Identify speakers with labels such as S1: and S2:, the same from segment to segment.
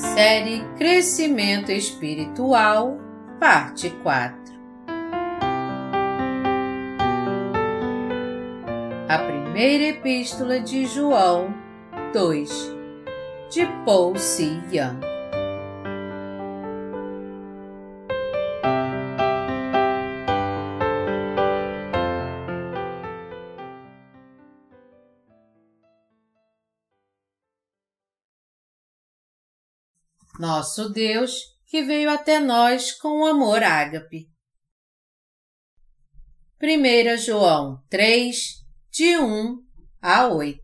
S1: Série Crescimento Espiritual, Parte 4 A Primeira Epístola de João 2 de Paul C. Young nosso Deus, que veio até nós com o amor ágape. 1 João 3, de 1 a 8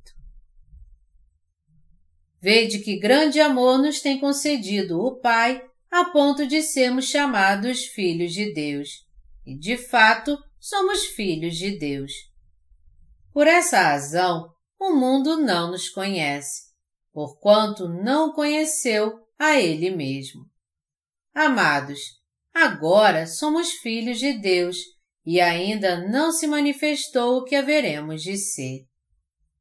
S1: Vede que grande amor nos tem concedido o Pai, a ponto de sermos chamados filhos de Deus. E, de fato, somos filhos de Deus. Por essa razão, o mundo não nos conhece, porquanto não conheceu a Ele mesmo. Amados, agora somos filhos de Deus e ainda não se manifestou o que haveremos de ser.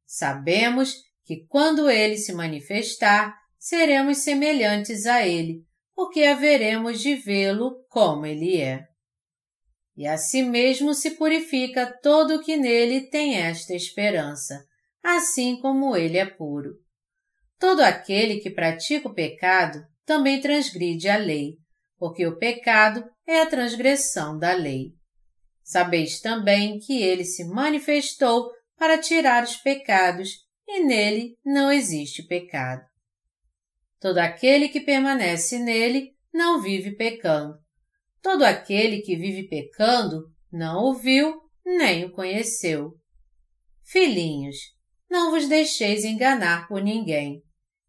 S1: Sabemos que quando Ele se manifestar, seremos semelhantes a Ele, porque haveremos de vê-lo como Ele é. E assim mesmo se purifica todo o que nele tem esta esperança, assim como ele é puro. Todo aquele que pratica o pecado também transgride a lei, porque o pecado é a transgressão da lei. Sabeis também que ele se manifestou para tirar os pecados, e nele não existe pecado. Todo aquele que permanece nele não vive pecando. Todo aquele que vive pecando não o viu nem o conheceu. Filhinhos, não vos deixeis enganar por ninguém.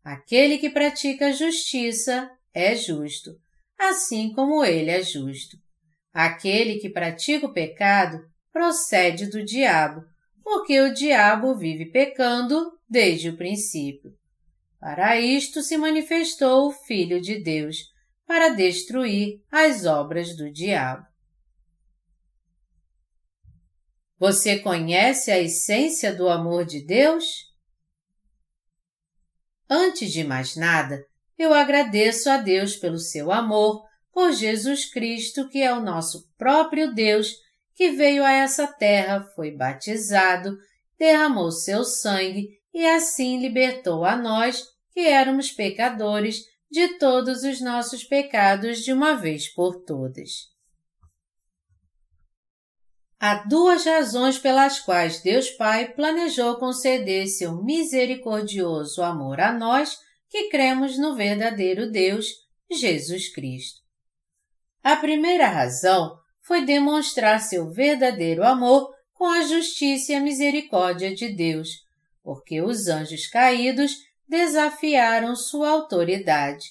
S1: Aquele que pratica a justiça é justo, assim como ele é justo. Aquele que pratica o pecado procede do diabo, porque o diabo vive pecando desde o princípio. Para isto se manifestou o Filho de Deus, para destruir as obras do diabo. Você conhece a essência do amor de Deus? Antes de mais nada, eu agradeço a Deus pelo seu amor, por Jesus Cristo, que é o nosso próprio Deus, que veio a essa terra, foi batizado, derramou seu sangue e assim libertou a nós, que éramos pecadores, de todos os nossos pecados de uma vez por todas. Há duas razões pelas quais Deus Pai planejou conceder seu misericordioso amor a nós que cremos no verdadeiro Deus, Jesus Cristo. A primeira razão foi demonstrar seu verdadeiro amor com a justiça e a misericórdia de Deus, porque os anjos caídos desafiaram sua autoridade.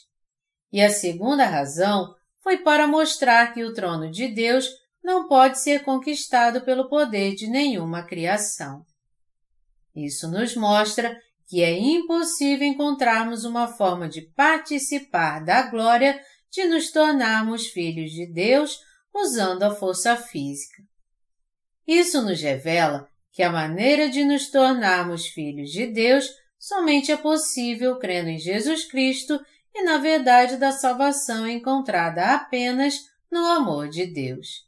S1: E a segunda razão foi para mostrar que o trono de Deus não pode ser conquistado pelo poder de nenhuma criação. Isso nos mostra que é impossível encontrarmos uma forma de participar da glória de nos tornarmos filhos de Deus usando a força física. Isso nos revela que a maneira de nos tornarmos filhos de Deus somente é possível crendo em Jesus Cristo e na verdade da salvação encontrada apenas no amor de Deus.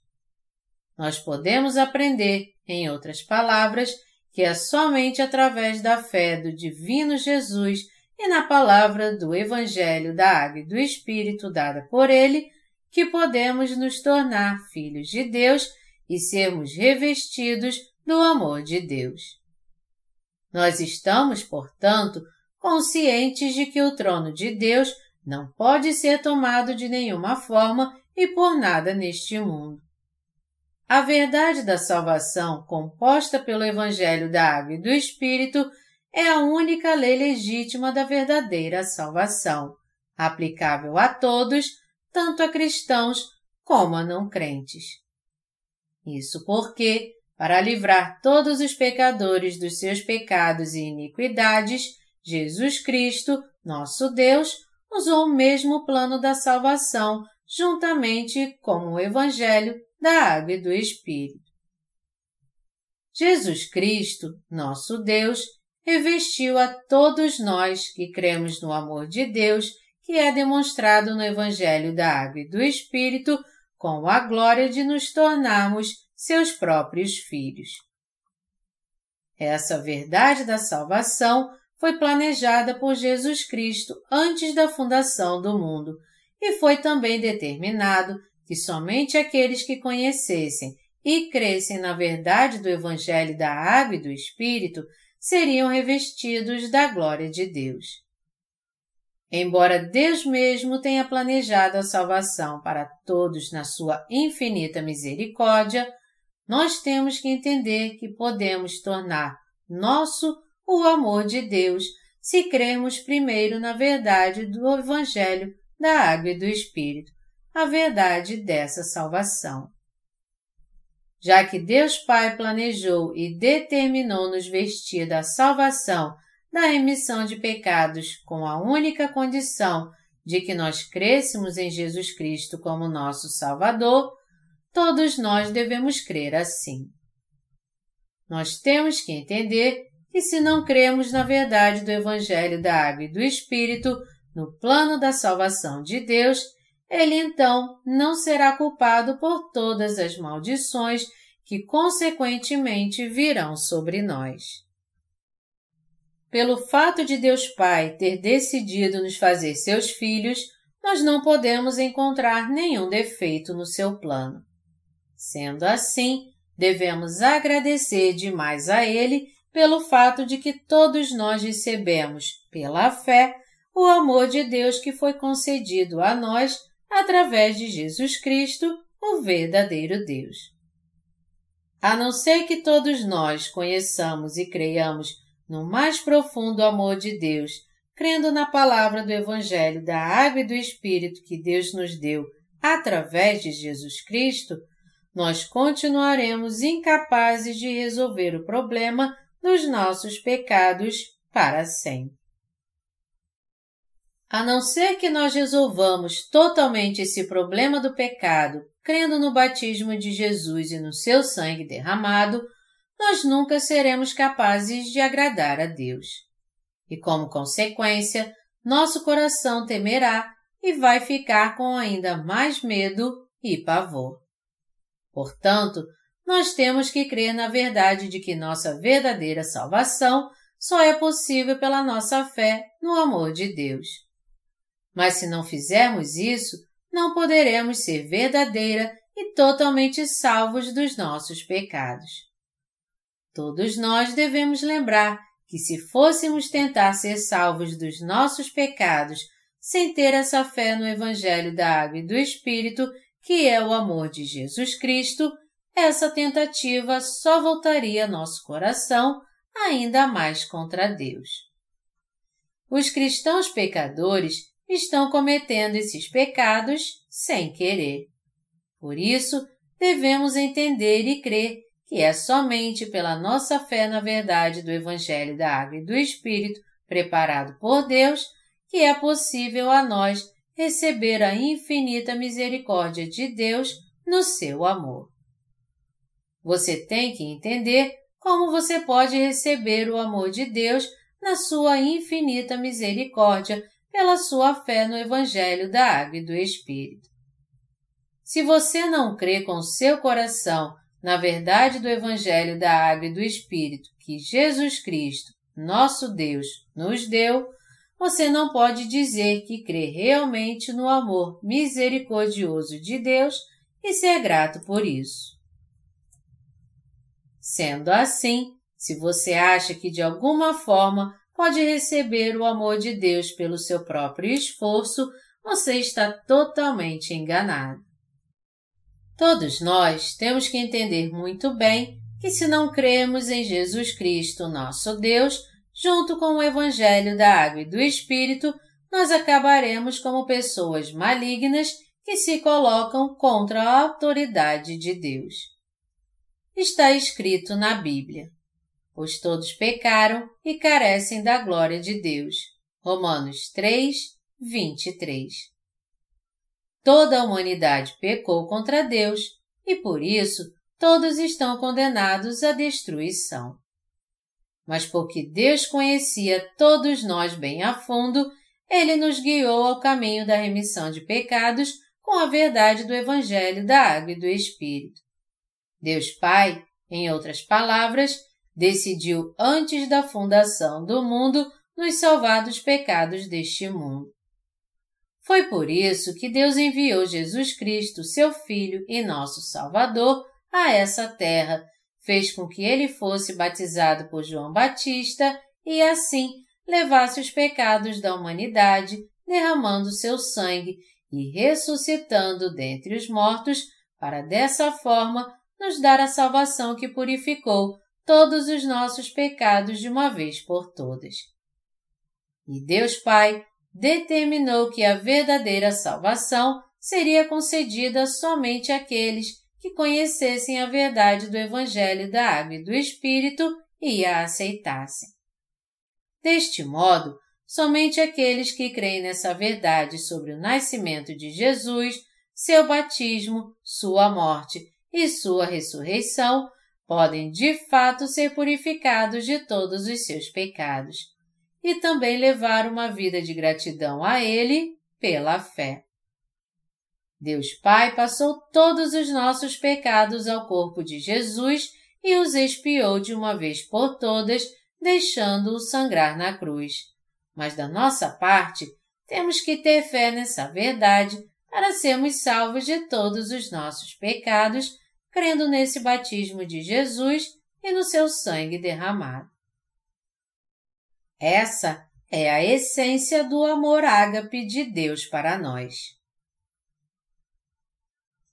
S1: Nós podemos aprender, em outras palavras, que é somente através da fé do Divino Jesus e na palavra do Evangelho da Água e do Espírito dada por Ele que podemos nos tornar filhos de Deus e sermos revestidos do amor de Deus. Nós estamos, portanto, conscientes de que o trono de Deus não pode ser tomado de nenhuma forma e por nada neste mundo. A verdade da salvação, composta pelo Evangelho da Água e do Espírito, é a única lei legítima da verdadeira salvação, aplicável a todos, tanto a cristãos como a não crentes. Isso porque, para livrar todos os pecadores dos seus pecados e iniquidades, Jesus Cristo, nosso Deus, usou o mesmo plano da salvação juntamente com o Evangelho da água e do Espírito. Jesus Cristo, nosso Deus, revestiu a todos nós que cremos no amor de Deus que é demonstrado no Evangelho da Água e do Espírito com a glória de nos tornarmos seus próprios filhos. Essa verdade da salvação foi planejada por Jesus Cristo antes da fundação do mundo e foi também determinado que somente aqueles que conhecessem e crescem na verdade do Evangelho da Água e do Espírito seriam revestidos da glória de Deus. Embora Deus mesmo tenha planejado a salvação para todos na sua infinita misericórdia, nós temos que entender que podemos tornar nosso o amor de Deus se cremos primeiro na verdade do Evangelho da Água e do Espírito, a verdade dessa salvação. Já que Deus Pai planejou e determinou nos vestir da salvação da remissão de pecados com a única condição de que nós crêssemos em Jesus Cristo como nosso Salvador, todos nós devemos crer assim. Nós temos que entender que se não cremos na verdade do Evangelho da Água e do Espírito, no plano da salvação de Deus, ele então não será culpado por todas as maldições que consequentemente virão sobre nós. Pelo fato de Deus Pai ter decidido nos fazer seus filhos, nós não podemos encontrar nenhum defeito no seu plano. Sendo assim, devemos agradecer demais a Ele pelo fato de que todos nós recebemos, pela fé, o amor de Deus que foi concedido a nós através de Jesus Cristo, o verdadeiro Deus. A não ser que todos nós conheçamos e creiamos no mais profundo amor de Deus, crendo na palavra do Evangelho da Água e do Espírito que Deus nos deu através de Jesus Cristo, nós continuaremos incapazes de resolver o problema dos nossos pecados para sempre. A não ser que nós resolvamos totalmente esse problema do pecado, crendo no batismo de Jesus e no seu sangue derramado, nós nunca seremos capazes de agradar a Deus. E como consequência, nosso coração temerá e vai ficar com ainda mais medo e pavor. Portanto, nós temos que crer na verdade de que nossa verdadeira salvação só é possível pela nossa fé no amor de Deus. Mas se não fizermos isso, não poderemos ser verdadeira e totalmente salvos dos nossos pecados. Todos nós devemos lembrar que se fôssemos tentar ser salvos dos nossos pecados sem ter essa fé no Evangelho da Água e do Espírito, que é o amor de Jesus Cristo, essa tentativa só voltaria nosso coração ainda mais contra Deus. Os cristãos pecadores estão cometendo esses pecados sem querer. Por isso, devemos entender e crer que é somente pela nossa fé na verdade do Evangelho da Água e do Espírito, preparado por Deus, que é possível a nós receber a infinita misericórdia de Deus no seu amor. Você tem que entender como você pode receber o amor de Deus na sua infinita misericórdia pela sua fé no Evangelho da Água e do Espírito. Se você não crê com seu coração na verdade do Evangelho da Água e do Espírito que Jesus Cristo, nosso Deus, nos deu, você não pode dizer que crê realmente no amor misericordioso de Deus e ser grato por isso. Sendo assim, se você acha que de alguma forma pode receber o amor de Deus pelo seu próprio esforço, você está totalmente enganado. Todos nós temos que entender muito bem que se não cremos em Jesus Cristo, nosso Deus, junto com o Evangelho da Água e do Espírito, nós acabaremos como pessoas malignas que se colocam contra a autoridade de Deus. Está escrito na Bíblia: Pois todos pecaram e carecem da glória de Deus. Romanos 3, 23. Toda a humanidade pecou contra Deus e por isso todos estão condenados à destruição. Mas porque Deus conhecia todos nós bem a fundo, ele nos guiou ao caminho da remissão de pecados com a verdade do Evangelho da Água e do Espírito. Deus Pai, em outras palavras, decidiu antes da fundação do mundo nos salvar dos pecados deste mundo. Foi por isso que Deus enviou Jesus Cristo, seu Filho e nosso Salvador, a essa terra, fez com que ele fosse batizado por João Batista e assim levasse os pecados da humanidade, derramando seu sangue e ressuscitando dentre os mortos, para dessa forma nos dar a salvação que purificou todos os nossos pecados de uma vez por todas. E Deus Pai determinou que a verdadeira salvação seria concedida somente àqueles que conhecessem a verdade do Evangelho da Água e do Espírito e a aceitassem. Deste modo, somente aqueles que creem nessa verdade sobre o nascimento de Jesus, seu batismo, sua morte e sua ressurreição podem de fato ser purificados de todos os seus pecados e também levar uma vida de gratidão a Ele pela fé. Deus Pai passou todos os nossos pecados ao corpo de Jesus e os expiou de uma vez por todas, deixando-o sangrar na cruz. Mas da nossa parte, temos que ter fé nessa verdade para sermos salvos de todos os nossos pecados, crendo nesse batismo de Jesus e no seu sangue derramado. Essa é a essência do amor ágape de Deus para nós.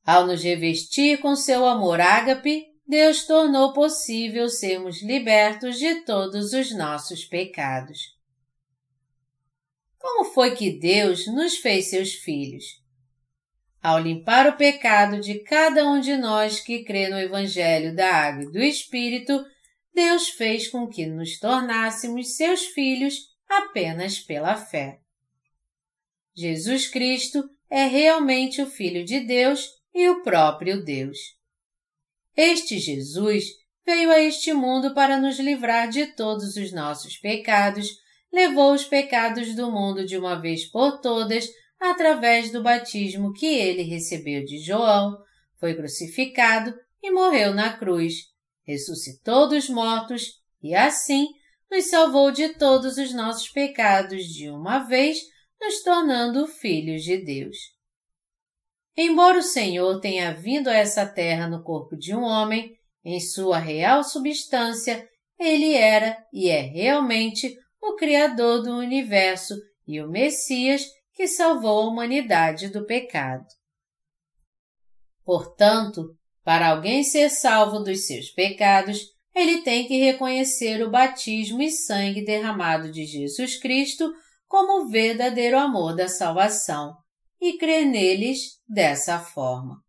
S1: Ao nos revestir com seu amor ágape, Deus tornou possível sermos libertos de todos os nossos pecados. Como foi que Deus nos fez seus filhos? Ao limpar o pecado de cada um de nós que crê no Evangelho da Água e do Espírito, Deus fez com que nos tornássemos seus filhos apenas pela fé. Jesus Cristo é realmente o Filho de Deus e o próprio Deus. Este Jesus veio a este mundo para nos livrar de todos os nossos pecados, levou os pecados do mundo de uma vez por todas através do batismo que ele recebeu de João, foi crucificado e morreu na cruz ressuscitou dos mortos e assim nos salvou de todos os nossos pecados de uma vez, nos tornando filhos de Deus. Embora o Senhor tenha vindo a essa terra no corpo de um homem, em sua real substância, ele era e é realmente o Criador do universo e o Messias que salvou a humanidade do pecado. Portanto, para alguém ser salvo dos seus pecados, ele tem que reconhecer o batismo e sangue derramado de Jesus Cristo como o verdadeiro amor da salvação e crer neles dessa forma.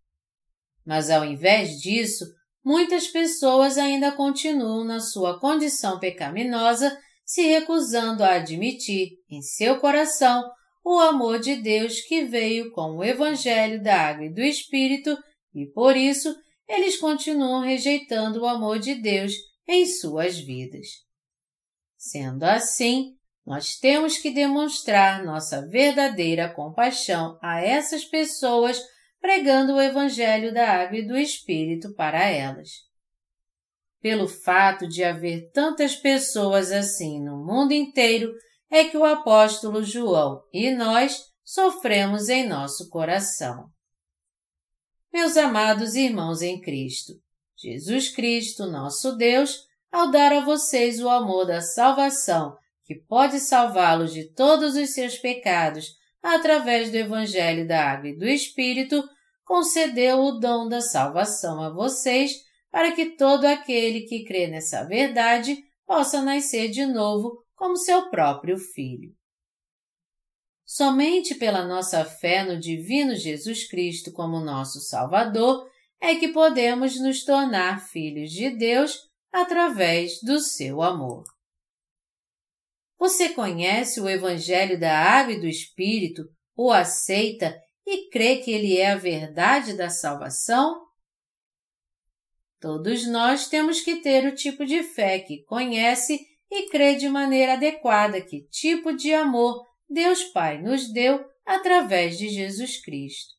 S1: Mas ao invés disso, muitas pessoas ainda continuam na sua condição pecaminosa, se recusando a admitir em seu coração o amor de Deus que veio com o Evangelho da Água e do Espírito e por isso eles continuam rejeitando o amor de Deus em suas vidas. Sendo assim, nós temos que demonstrar nossa verdadeira compaixão a essas pessoas pregando o Evangelho da Água e do Espírito para elas. Pelo fato de haver tantas pessoas assim no mundo inteiro, é que o apóstolo João e nós sofremos em nosso coração. Meus amados irmãos em Cristo, Jesus Cristo, nosso Deus, ao dar a vocês o amor da salvação, que pode salvá-los de todos os seus pecados através do Evangelho da Água e do Espírito, concedeu o dom da salvação a vocês para que todo aquele que crê nessa verdade possa nascer de novo como seu próprio filho. Somente pela nossa fé no Divino Jesus Cristo como nosso Salvador é que podemos nos tornar filhos de Deus através do seu amor. Você conhece o Evangelho da Água e do Espírito, o aceita e crê que ele é a verdade da salvação? Todos nós temos que ter o tipo de fé que conhece e crê de maneira adequada que tipo de amor Deus Pai nos deu através de Jesus Cristo.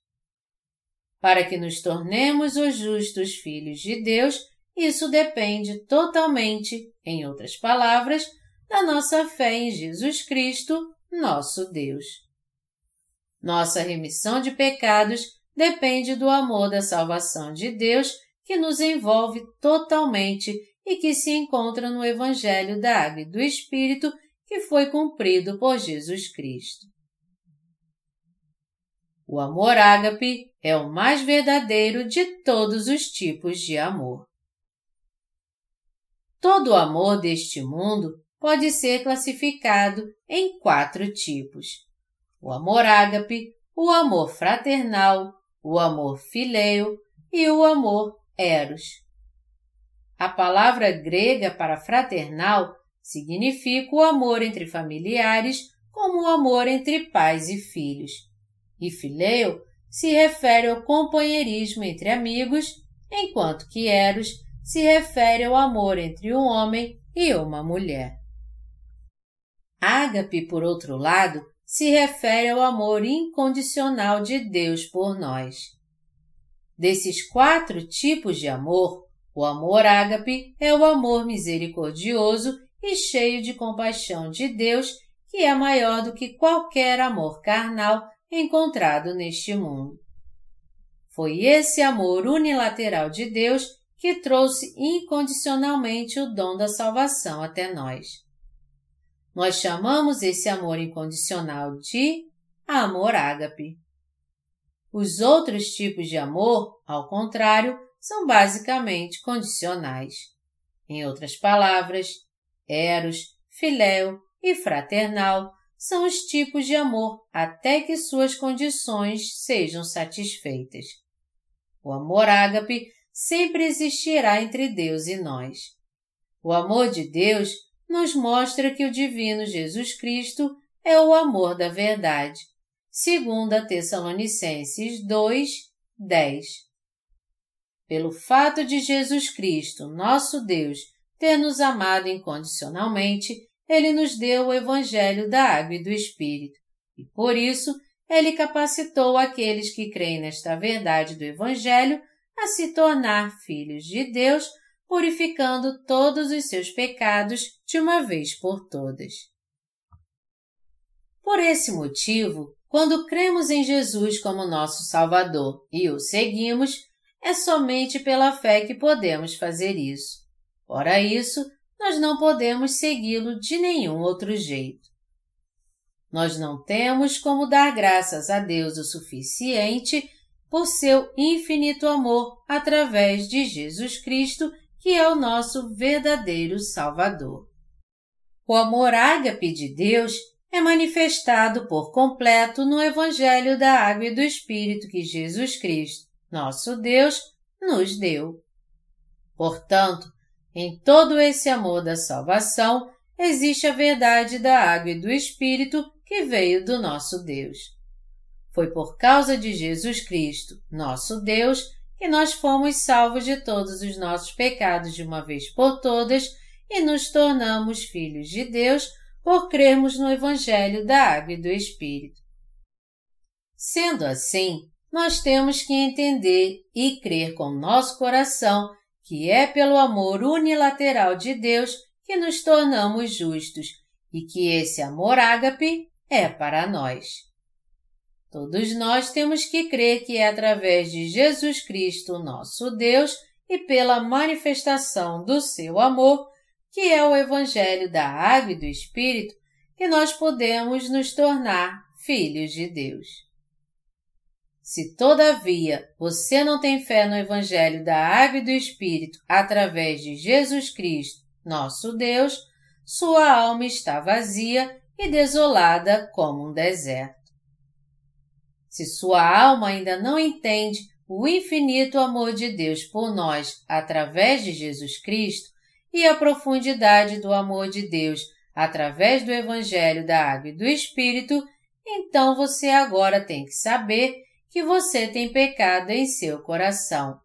S1: Para que nos tornemos os justos filhos de Deus, isso depende totalmente, em outras palavras, da nossa fé em Jesus Cristo, nosso Deus. Nossa remissão de pecados depende do amor da salvação de Deus que nos envolve totalmente e que se encontra no Evangelho da Água e do Espírito que foi cumprido por Jesus Cristo. O amor ágape é o mais verdadeiro de todos os tipos de amor. Todo o amor deste mundo pode ser classificado em quatro tipos: o amor ágape, o amor fraternal, o amor fileu e o amor eros. A palavra grega para fraternal significa o amor entre familiares como o amor entre pais e filhos. E fileu se refere ao companheirismo entre amigos, enquanto que eros se refere ao amor entre um homem e uma mulher. Ágape, por outro lado, se refere ao amor incondicional de Deus por nós. Desses quatro tipos de amor, o amor ágape é o amor misericordioso e cheio de compaixão de Deus, que é maior do que qualquer amor carnal encontrado neste mundo. Foi esse amor unilateral de Deus que trouxe incondicionalmente o dom da salvação até nós. Nós chamamos esse amor incondicional de amor ágape. Os outros tipos de amor, ao contrário, são basicamente condicionais. Em outras palavras, eros, filéu e fraternal são os tipos de amor até que suas condições sejam satisfeitas. O amor ágape sempre existirá entre Deus e nós. O amor de Deus nos mostra que o divino Jesus Cristo é o amor da verdade. Segunda Tessalonicenses 2, 10. Pelo fato de Jesus Cristo, nosso Deus, ter nos amado incondicionalmente, ele nos deu o Evangelho da Água e do Espírito, e por isso ele capacitou aqueles que creem nesta verdade do Evangelho a se tornar filhos de Deus, purificando todos os seus pecados de uma vez por todas. Por esse motivo, quando cremos em Jesus como nosso Salvador e o seguimos, é somente pela fé que podemos fazer isso. Ora isso, nós não podemos segui-lo de nenhum outro jeito. Nós não temos como dar graças a Deus o suficiente por seu infinito amor através de Jesus Cristo, que é o nosso verdadeiro Salvador. O amor ágape de Deus é manifestado por completo no Evangelho da Água e do Espírito que Jesus Cristo, nosso Deus, nos deu. Portanto, em todo esse amor da salvação, existe a verdade da água e do Espírito que veio do nosso Deus. Foi por causa de Jesus Cristo, nosso Deus, que nós fomos salvos de todos os nossos pecados de uma vez por todas e nos tornamos filhos de Deus por crermos no Evangelho da Água e do Espírito. Sendo assim, nós temos que entender e crer com nosso coração que é pelo amor unilateral de Deus que nos tornamos justos e que esse amor ágape é para nós. Todos nós temos que crer que é através de Jesus Cristo, nosso Deus, e pela manifestação do seu amor, que é o Evangelho da Água e do Espírito, que nós podemos nos tornar filhos de Deus. Se, todavia, você não tem fé no Evangelho da Água e do Espírito através de Jesus Cristo, nosso Deus, sua alma está vazia e desolada como um deserto. Se sua alma ainda não entende o infinito amor de Deus por nós através de Jesus Cristo e a profundidade do amor de Deus através do Evangelho da Água e do Espírito, então você agora tem que saber que você tem pecado em seu coração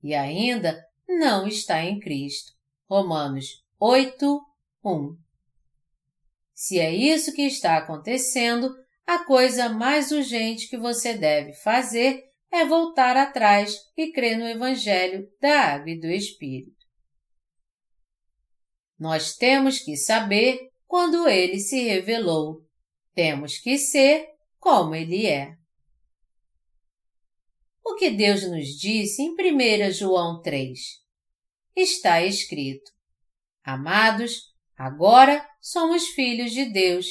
S1: e ainda não está em Cristo. Romanos 8, 1 Se é isso que está acontecendo, a coisa mais urgente que você deve fazer é voltar atrás e crer no Evangelho da Água e do Espírito. Nós temos que saber quando ele se revelou. Temos que ser como ele é. O que Deus nos disse em 1 João 3? Está escrito: Amados, agora somos filhos de Deus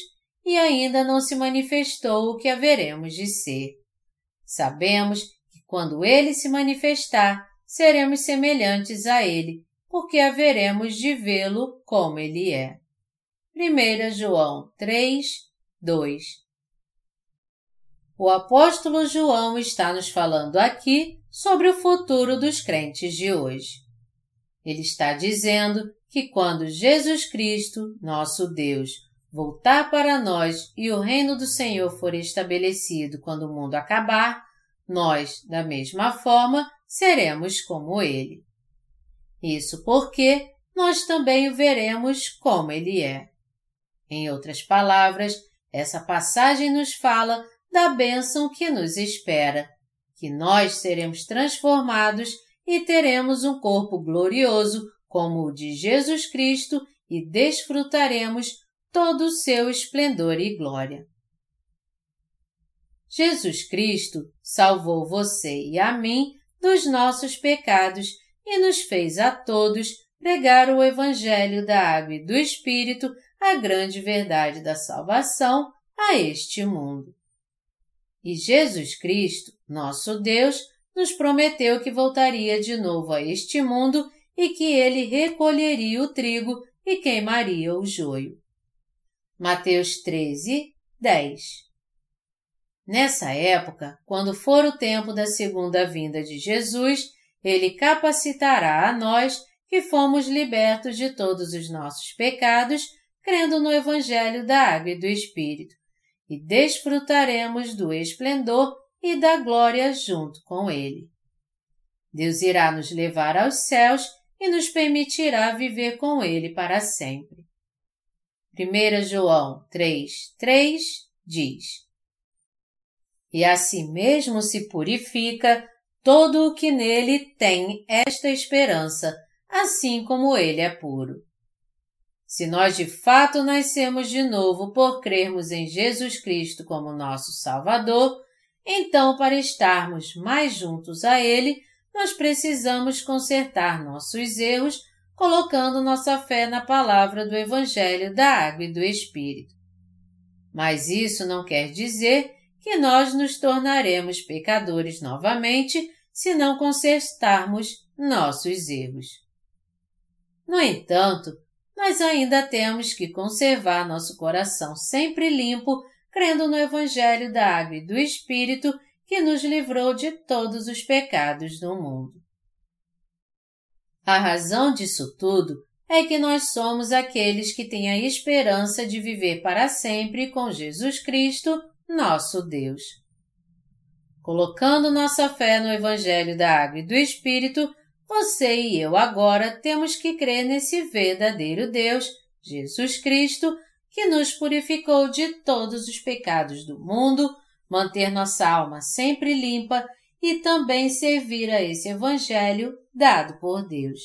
S1: e ainda não se manifestou o que haveremos de ser. Sabemos que quando ele se manifestar, seremos semelhantes a ele, porque haveremos de vê-lo como ele é. 1 João 3, 2 O apóstolo João está nos falando aqui sobre o futuro dos crentes de hoje. Ele está dizendo que quando Jesus Cristo, nosso Deus, voltar para nós e o reino do Senhor for estabelecido quando o mundo acabar, nós, da mesma forma, seremos como Ele. Isso porque nós também o veremos como Ele é. Em outras palavras, essa passagem nos fala da bênção que nos espera, que nós seremos transformados e teremos um corpo glorioso como o de Jesus Cristo e desfrutaremos todo o seu esplendor e glória. Jesus Cristo salvou você e a mim dos nossos pecados e nos fez a todos pregar o Evangelho da Água e do Espírito a grande verdade da salvação a este mundo. E Jesus Cristo, nosso Deus, nos prometeu que voltaria de novo a este mundo e que ele recolheria o trigo e queimaria o joio. Mateus 13, 10 Nessa época, quando for o tempo da segunda vinda de Jesus, ele capacitará a nós que fomos libertos de todos os nossos pecados crendo no Evangelho da Água e do Espírito, e desfrutaremos do esplendor e da glória junto com Ele. Deus irá nos levar aos céus e nos permitirá viver com Ele para sempre. 1 João 3, 3 diz: E assim mesmo se purifica todo o que nele tem esta esperança, assim como ele é puro. Se nós de fato nascemos de novo por crermos em Jesus Cristo como nosso Salvador, então, para estarmos mais juntos a Ele, nós precisamos consertar nossos erros colocando nossa fé na palavra do Evangelho da Água e do Espírito. Mas isso não quer dizer que nós nos tornaremos pecadores novamente se não consertarmos nossos erros. No entanto, nós ainda temos que conservar nosso coração sempre limpo, crendo no Evangelho da Água e do Espírito que nos livrou de todos os pecados do mundo. A razão disso tudo é que nós somos aqueles que têm a esperança de viver para sempre com Jesus Cristo, nosso Deus. Colocando nossa fé no Evangelho da Água e do Espírito, você e eu agora temos que crer nesse verdadeiro Deus, Jesus Cristo, que nos purificou de todos os pecados do mundo, manter nossa alma sempre limpa e também servir a esse Evangelho dado por Deus.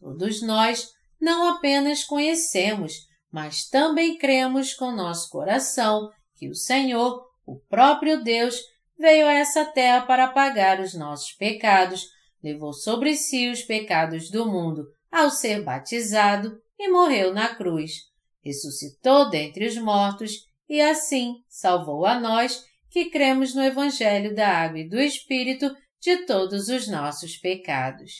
S1: Todos nós não apenas conhecemos, mas também cremos com nosso coração que o Senhor, o próprio Deus, veio a essa terra para pagar os nossos pecados levou sobre si os pecados do mundo ao ser batizado e morreu na cruz, ressuscitou dentre os mortos e assim salvou a nós que cremos no Evangelho da Água e do Espírito de todos os nossos pecados.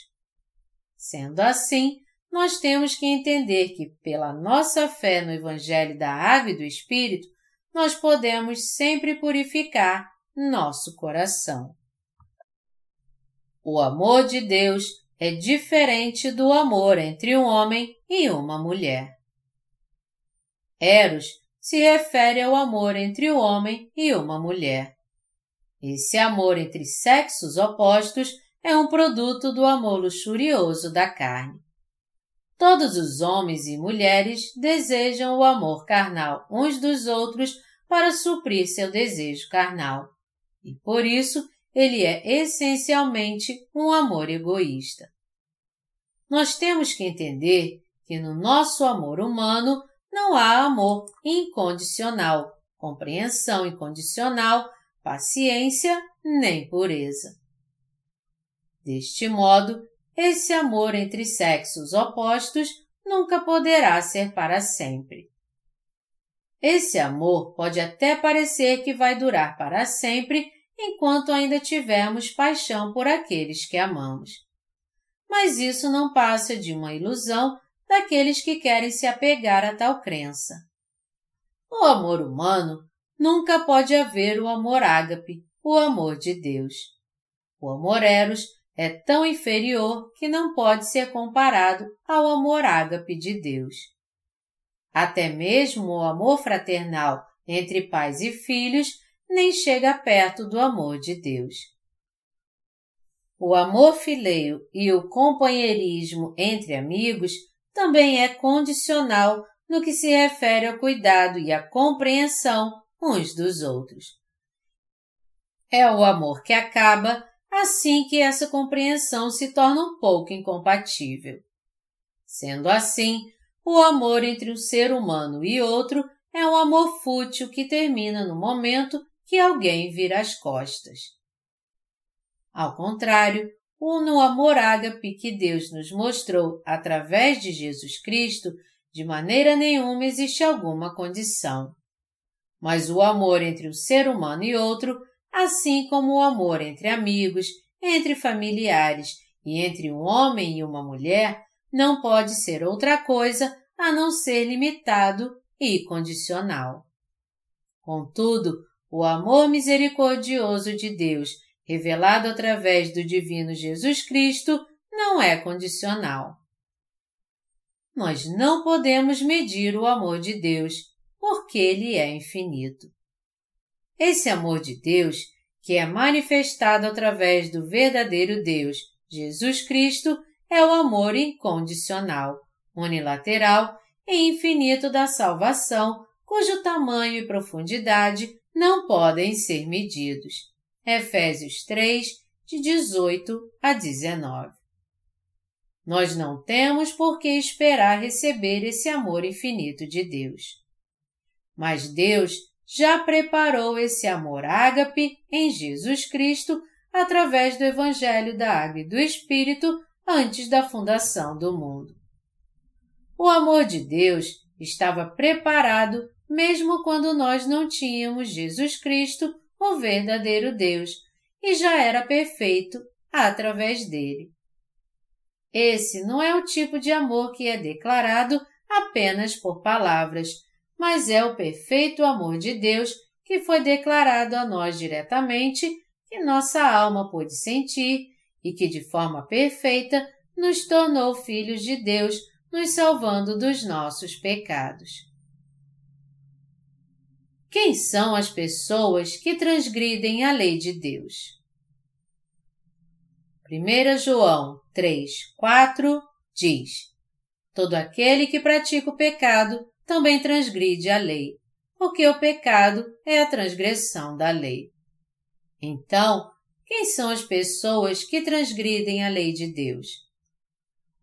S1: Sendo assim, nós temos que entender que, pela nossa fé no Evangelho da Água e do Espírito, nós podemos sempre purificar nosso coração. O amor de Deus é diferente do amor entre um homem e uma mulher. Eros se refere ao amor entre o homem e uma mulher. Esse amor entre sexos opostos é um produto do amor luxurioso da carne. todos os homens e mulheres desejam o amor carnal uns dos outros para suprir seu desejo carnal. E por isso, ele é essencialmente um amor egoísta. Nós temos que entender que no nosso amor humano não há amor incondicional, compreensão incondicional, paciência nem pureza. Deste modo, esse amor entre sexos opostos nunca poderá ser para sempre. Esse amor pode até parecer que vai durar para sempre enquanto ainda tivermos paixão por aqueles que amamos. Mas isso não passa de uma ilusão daqueles que querem se apegar a tal crença. No amor humano, nunca pode haver o amor ágape, o amor de Deus. O amor eros é tão inferior que não pode ser comparado ao amor ágape de Deus. Até mesmo o amor fraternal entre pais e filhos nem chega perto do amor de Deus. O amor fileio e o companheirismo entre amigos também é condicional no que se refere ao cuidado e à compreensão uns dos outros. É o amor que acaba assim que essa compreensão se torna um pouco incompatível. Sendo assim, o amor entre um ser humano e outro é um amor fútil que termina no momento que alguém vira as costas. Ao contrário, o no amor ágape que Deus nos mostrou através de Jesus Cristo, de maneira nenhuma existe alguma condição. Mas o amor entre um ser humano e outro assim como o amor entre amigos, entre familiares e entre um homem e uma mulher, não pode ser outra coisa a não ser limitado e condicional. Contudo, o amor misericordioso de Deus, revelado através do Divino Jesus Cristo, não é condicional. Nós não podemos medir o amor de Deus, porque ele é infinito. Esse amor de Deus, que é manifestado através do verdadeiro Deus, Jesus Cristo, é o amor incondicional, unilateral e infinito da salvação, cujo tamanho e profundidade não podem ser medidos. Efésios 3, de 18 a 19. Nós não temos por que esperar receber esse amor infinito de Deus. Mas Deus já preparou esse amor ágape em Jesus Cristo através do Evangelho da Água e do Espírito antes da fundação do mundo. O amor de Deus estava preparado mesmo quando nós não tínhamos Jesus Cristo, o verdadeiro Deus, e já era perfeito através dele. Esse não é o tipo de amor que é declarado apenas por palavras, mas é o perfeito amor de Deus que foi declarado a nós diretamente, que nossa alma pôde sentir e que de forma perfeita nos tornou filhos de Deus, nos salvando dos nossos pecados. Quem são as pessoas que transgridem a lei de Deus? 1 João 3, 4 diz: Todo aquele que pratica o pecado também transgride a lei, porque o pecado é a transgressão da lei. Então, quem são as pessoas que transgridem a lei de Deus?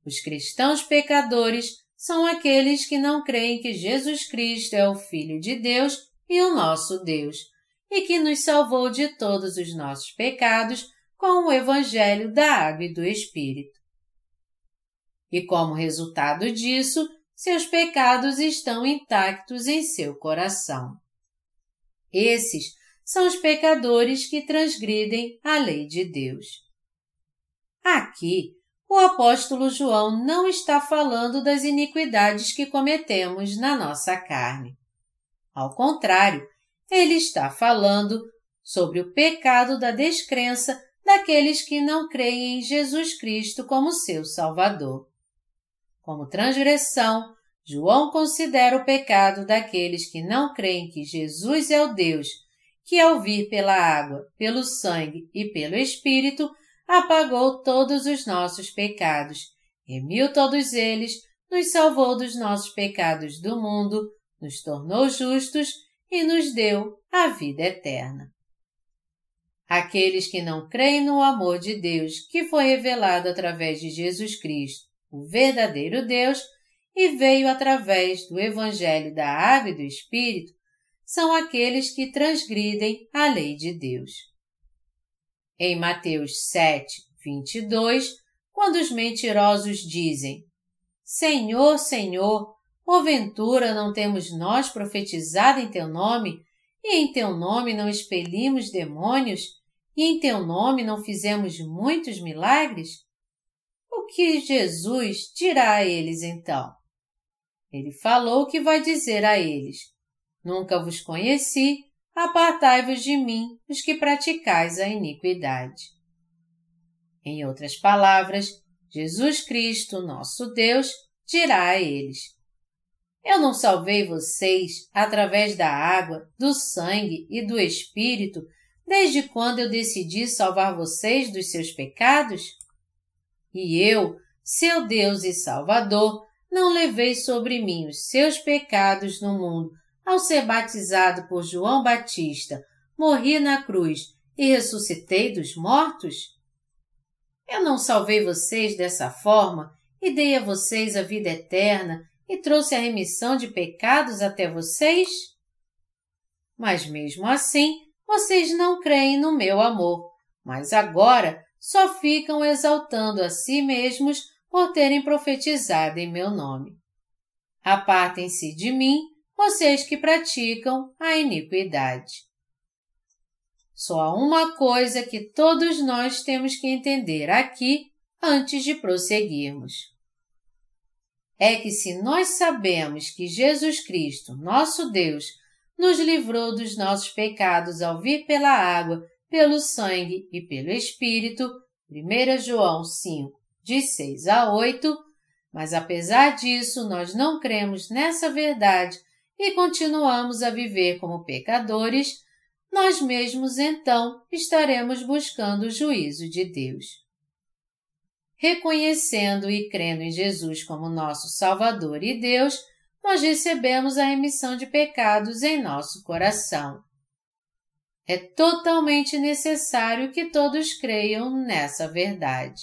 S1: Os cristãos pecadores são aqueles que não creem que Jesus Cristo é o Filho de Deus e o nosso Deus, e que nos salvou de todos os nossos pecados com o Evangelho da Água e do Espírito. E como resultado disso, seus pecados estão intactos em seu coração. Esses são os pecadores que transgridem a lei de Deus. Aqui, o apóstolo João não está falando das iniquidades que cometemos na nossa carne. Ao contrário, ele está falando sobre o pecado da descrença daqueles que não creem em Jesus Cristo como seu Salvador. Como transgressão, João considera o pecado daqueles que não creem que Jesus é o Deus, que ao vir pela água, pelo sangue e pelo Espírito, apagou todos os nossos pecados, remiu todos eles nos salvou dos nossos pecados do mundo, nos tornou justos e nos deu a vida eterna. Aqueles que não creem no amor de Deus que foi revelado através de Jesus Cristo, o verdadeiro Deus, e veio através do Evangelho da Água e do Espírito, são aqueles que transgridem a lei de Deus. Em Mateus 7, 22, quando os mentirosos dizem: Senhor, Senhor, porventura não temos nós profetizado em teu nome, e em teu nome não expelimos demônios, e em teu nome não fizemos muitos milagres? O que Jesus dirá a eles então? Ele falou que vai dizer a eles: Nunca vos conheci, apartai-vos de mim, os que praticais a iniquidade. Em outras palavras, Jesus Cristo, nosso Deus, dirá a eles: Eu não salvei vocês através da água, do sangue e do Espírito desde quando eu decidi salvar vocês dos seus pecados? E eu, seu Deus e Salvador, não levei sobre mim os seus pecados no mundo ao ser batizado por João Batista, morri na cruz e ressuscitei dos mortos? Eu não salvei vocês dessa forma e dei a vocês a vida eterna e trouxe a remissão de pecados até vocês? Mas mesmo assim, vocês não creem no meu amor, mas agora só ficam exaltando a si mesmos por terem profetizado em meu nome. Apartem-se de mim, vocês que praticam a iniquidade. Só há uma coisa que todos nós temos que entender aqui antes de prosseguirmos. É que se nós sabemos que Jesus Cristo, nosso Deus, nos livrou dos nossos pecados ao vir pela água, pelo sangue e pelo Espírito, 1 João 5, de 6 a 8, mas apesar disso nós não cremos nessa verdade e continuamos a viver como pecadores, nós mesmos então estaremos buscando o juízo de Deus. Reconhecendo e crendo em Jesus como nosso Salvador e Deus, nós recebemos a remissão de pecados em nosso coração. É totalmente necessário que todos creiam nessa verdade.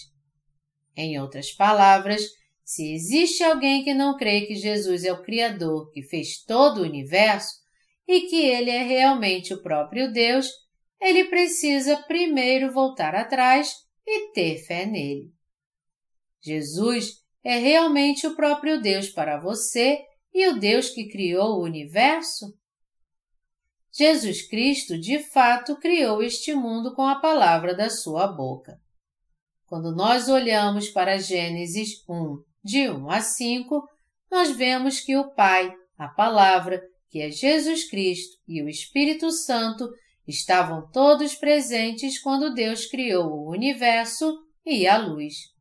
S1: Em outras palavras, se existe alguém que não crê que Jesus é o Criador que fez todo o universo e que ele é realmente o próprio Deus, ele precisa primeiro voltar atrás e ter fé nele. Jesus é realmente o próprio Deus para você e o Deus que criou o universo? Jesus Cristo de fato criou este mundo com a palavra da sua boca. Quando nós olhamos para Gênesis 1, de 1 a 5, nós vemos que o Pai, a palavra, que é Jesus Cristo, e o Espírito Santo estavam todos presentes quando Deus criou o universo e a luz.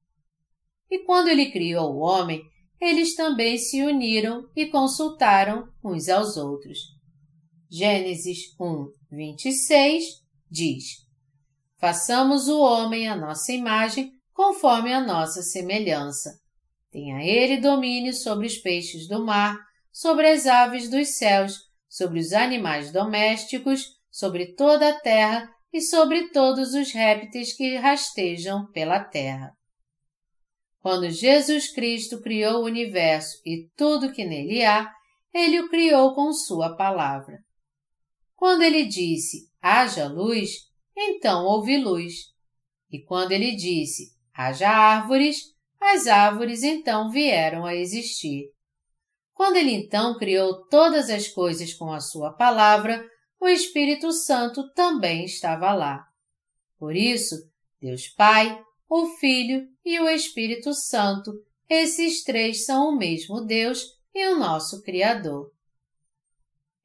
S1: E quando ele criou o homem, eles também se uniram e consultaram uns aos outros. Gênesis 1, 26 diz: Façamos o homem à nossa imagem, conforme a nossa semelhança. Tenha ele domínio sobre os peixes do mar, sobre as aves dos céus, sobre os animais domésticos, sobre toda a terra e sobre todos os répteis que rastejam pela terra. Quando Jesus Cristo criou o universo e tudo que nele há, ele o criou com Sua palavra. Quando ele disse, haja luz, então houve luz. E quando ele disse, haja árvores, as árvores então vieram a existir. Quando ele então criou todas as coisas com a Sua palavra, o Espírito Santo também estava lá. Por isso, Deus Pai, o Filho e o Espírito Santo, esses três são o mesmo Deus e o nosso Criador.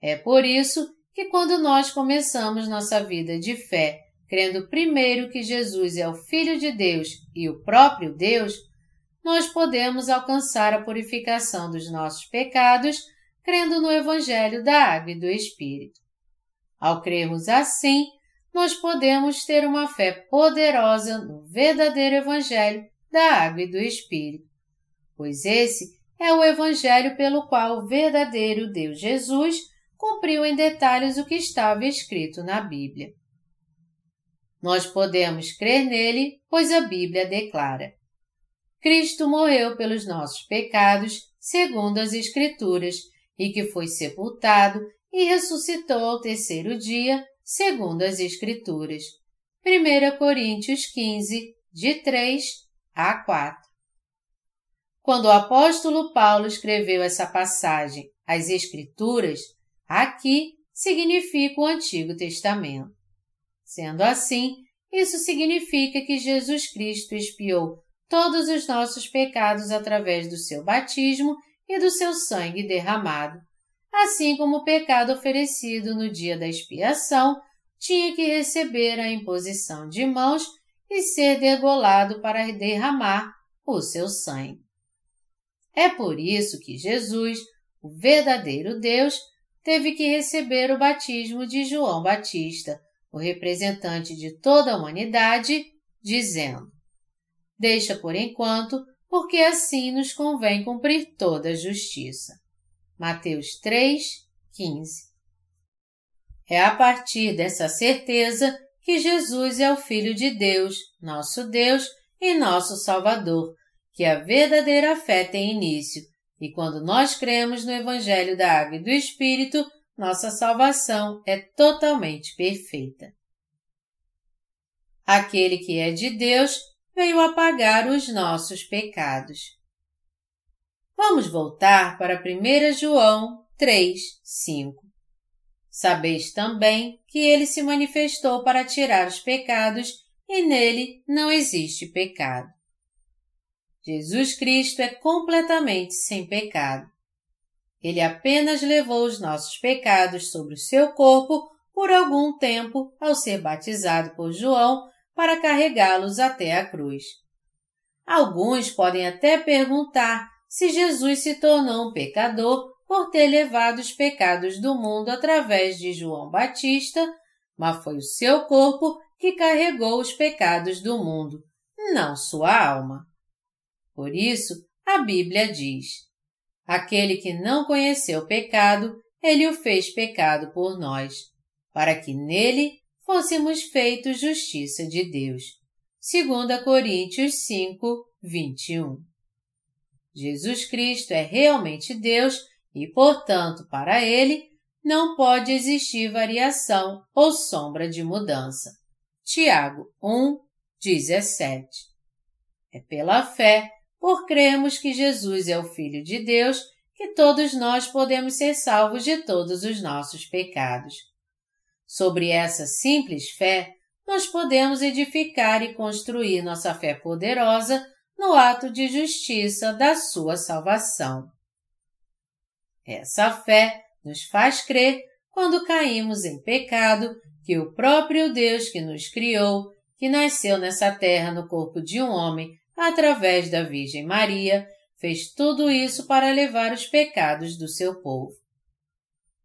S1: É por isso que quando nós começamos nossa vida de fé, crendo primeiro que Jesus é o Filho de Deus e o próprio Deus, nós podemos alcançar a purificação dos nossos pecados crendo no Evangelho da Água e do Espírito. Ao crermos assim, nós podemos ter uma fé poderosa no verdadeiro Evangelho da Água e do Espírito, pois esse é o Evangelho pelo qual o verdadeiro Deus Jesus cumpriu em detalhes o que estava escrito na Bíblia. Nós podemos crer nele, pois a Bíblia declara: Cristo morreu pelos nossos pecados, segundo as Escrituras, e que foi sepultado e ressuscitou ao terceiro dia, segundo as Escrituras. 1 Coríntios 15, de 3 a 4. Quando o apóstolo Paulo escreveu essa passagem, as Escrituras, aqui significa o Antigo Testamento. Sendo assim, isso significa que Jesus Cristo expiou todos os nossos pecados através do seu batismo e do seu sangue derramado, assim como o pecado oferecido no dia da expiação tinha que receber a imposição de mãos e ser degolado para derramar o seu sangue. É por isso que Jesus, o verdadeiro Deus, teve que receber o batismo de João Batista, o representante de toda a humanidade, dizendo: Deixa por enquanto, porque assim nos convém cumprir toda a justiça. Mateus 3, 15. É a partir dessa certeza que Jesus é o Filho de Deus, nosso Deus e nosso Salvador, que a verdadeira fé tem início, e quando nós cremos no Evangelho da Água e do Espírito, nossa salvação é totalmente perfeita. Aquele que é de Deus veio apagar os nossos pecados. Vamos voltar para 1 João 3, 5. Sabeis também que ele se manifestou para tirar os pecados e nele não existe pecado. Jesus Cristo é completamente sem pecado. Ele apenas levou os nossos pecados sobre o seu corpo por algum tempo ao ser batizado por João para carregá-los até a cruz. Alguns podem até perguntar se Jesus se tornou um pecador por ter levado os pecados do mundo através de João Batista, mas foi o seu corpo que carregou os pecados do mundo, não sua alma. Por isso, a Bíblia diz: Aquele que não conheceu pecado, ele o fez pecado por nós, para que nele fôssemos feitos justiça de Deus. 2 Coríntios 5, 21. Jesus Cristo é realmente Deus e, portanto, para ele, não pode existir variação ou sombra de mudança. Tiago 1, 17. É pela fé por cremos que Jesus é o Filho de Deus, que todos nós podemos ser salvos de todos os nossos pecados. Sobre essa simples fé, nós podemos edificar e construir nossa fé poderosa no ato de justiça da sua salvação. Essa fé nos faz crer, quando caímos em pecado, que o próprio Deus que nos criou, que nasceu nessa terra no corpo de um homem através da Virgem Maria, fez tudo isso para levar os pecados do seu povo.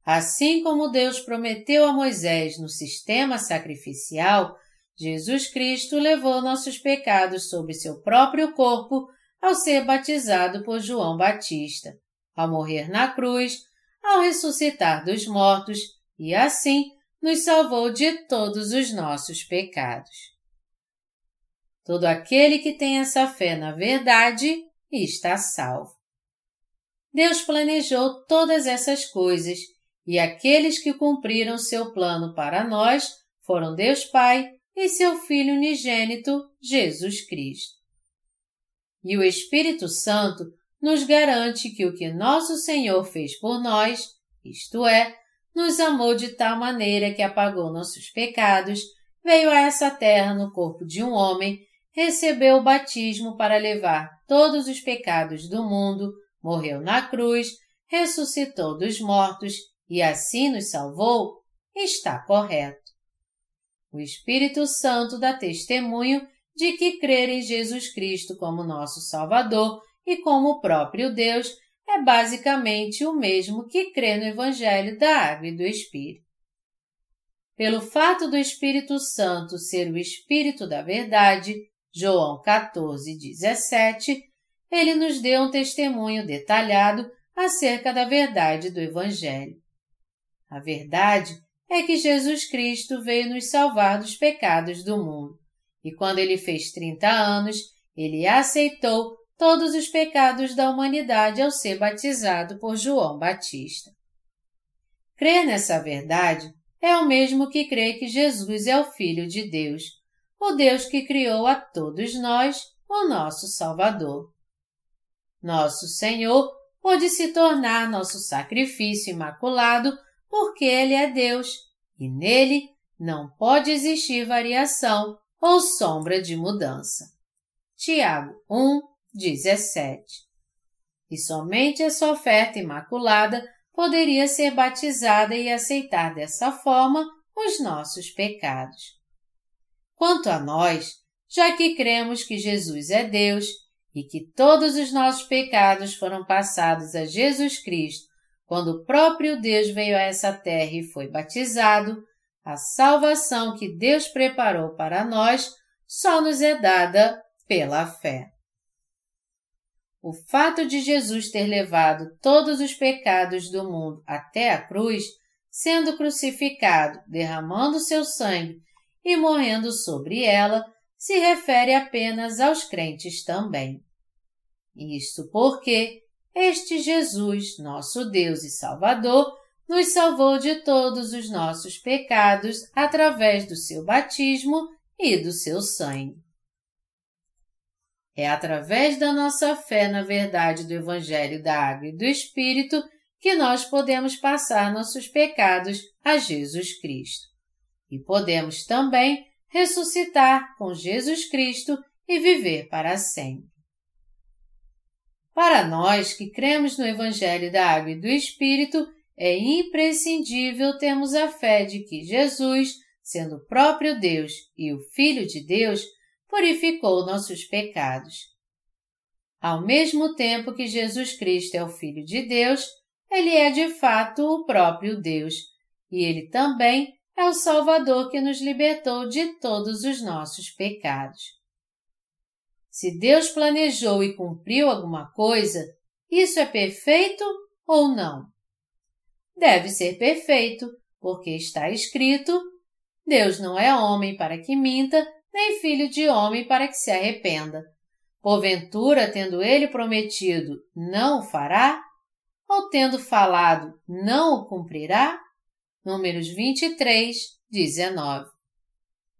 S1: Assim como Deus prometeu a Moisés no sistema sacrificial, Jesus Cristo levou nossos pecados sobre seu próprio corpo ao ser batizado por João Batista, ao morrer na cruz, ao ressuscitar dos mortos e assim nos salvou de todos os nossos pecados. Todo aquele que tem essa fé na verdade está salvo. Deus planejou todas essas coisas e aqueles que cumpriram seu plano para nós foram Deus Pai e seu Filho unigênito, Jesus Cristo. E o Espírito Santo nos garante que o que nosso Senhor fez por nós, isto é, nos amou de tal maneira que apagou nossos pecados, veio a essa terra no corpo de um homem recebeu o batismo para levar todos os pecados do mundo, morreu na cruz, ressuscitou dos mortos e assim nos salvou, está correto. O Espírito Santo dá testemunho de que crer em Jesus Cristo como nosso Salvador e como o próprio Deus é basicamente o mesmo que crer no Evangelho da Água e do Espírito. Pelo fato do Espírito Santo ser o Espírito da Verdade, João 14, 17, ele nos deu um testemunho detalhado acerca da verdade do Evangelho. A verdade é que Jesus Cristo veio nos salvar dos pecados do mundo, e quando ele fez 30 anos, ele aceitou todos os pecados da humanidade ao ser batizado por João Batista. Crer nessa verdade é o mesmo que crer que Jesus é o Filho de Deus, o Deus que criou a todos nós, o nosso Salvador. Nosso Senhor pôde se tornar nosso sacrifício imaculado porque Ele é Deus e nele não pode existir variação ou sombra de mudança. Tiago 1, 17 E somente essa oferta imaculada poderia ser batizada e aceitar dessa forma os nossos pecados. Quanto a nós, já que cremos que Jesus é Deus e que todos os nossos pecados foram passados a Jesus Cristo quando o próprio Deus veio a essa terra e foi batizado, a salvação que Deus preparou para nós só nos é dada pela fé. O fato de Jesus ter levado todos os pecados do mundo até a cruz, sendo crucificado, derramando seu sangue e morrendo sobre ela, se refere apenas aos crentes também. Isto porque este Jesus, nosso Deus e Salvador, nos salvou de todos os nossos pecados através do seu batismo e do seu sangue. É através da nossa fé na verdade do Evangelho da Água e do Espírito que nós podemos passar nossos pecados a Jesus Cristo. E podemos também ressuscitar com Jesus Cristo e viver para sempre. Para nós que cremos no Evangelho da Água e do Espírito, é imprescindível termos a fé de que Jesus, sendo o próprio Deus e o Filho de Deus, purificou nossos pecados. Ao mesmo tempo que Jesus Cristo é o Filho de Deus, ele é de fato o próprio Deus, e ele também é o Salvador que nos libertou de todos os nossos pecados. Se Deus planejou e cumpriu alguma coisa, isso é perfeito ou não? Deve ser perfeito, porque está escrito: Deus não é homem para que minta, nem filho de homem para que se arrependa. Porventura, tendo ele prometido, não o fará? Ou tendo falado, não o cumprirá? Números 23, 19.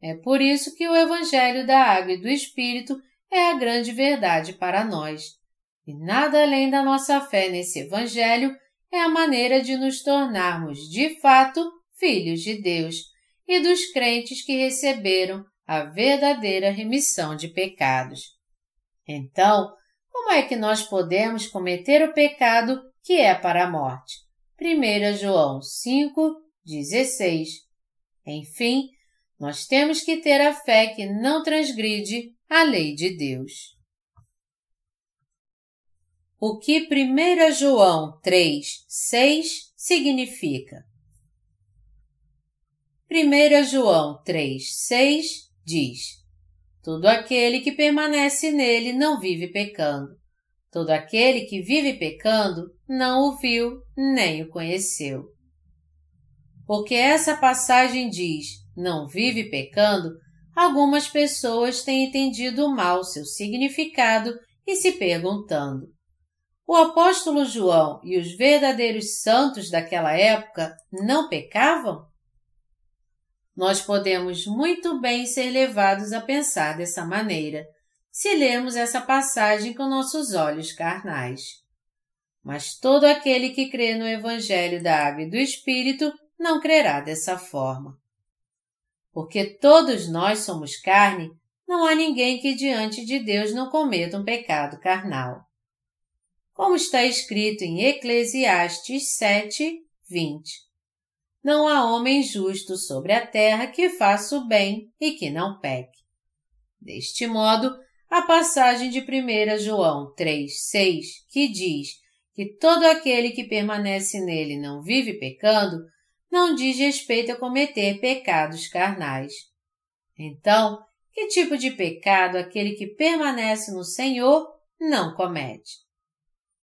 S1: É por isso que o Evangelho da Água e do Espírito é a grande verdade para nós. E nada além da nossa fé nesse Evangelho é a maneira de nos tornarmos, de fato, filhos de Deus e dos crentes que receberam a verdadeira remissão de pecados. Então, como é que nós podemos cometer o pecado que é para a morte? 1 João 5, 16. Enfim, nós temos que ter a fé que não transgride a lei de Deus. O que 1 João 3, 6 significa? 1 João 3, 6 diz: Todo aquele que permanece nele não vive pecando. Todo aquele que vive pecando não o viu nem o conheceu. Porque essa passagem diz: não vive pecando, algumas pessoas têm entendido mal seu significado e se perguntando: o apóstolo João e os verdadeiros santos daquela época não pecavam? Nós podemos muito bem ser levados a pensar dessa maneira, se lermos essa passagem com nossos olhos carnais. Mas todo aquele que crê no Evangelho da Água e do Espírito não crerá dessa forma. Porque todos nós somos carne, não há ninguém que diante de Deus não cometa um pecado carnal. Como está escrito em Eclesiastes 7, 20. Não há homem justo sobre a terra que faça o bem e que não peque. Deste modo, a passagem de 1 João 3, 6, que diz que todo aquele que permanece nele não vive pecando, não diz respeito a cometer pecados carnais. Então, que tipo de pecado aquele que permanece no Senhor não comete.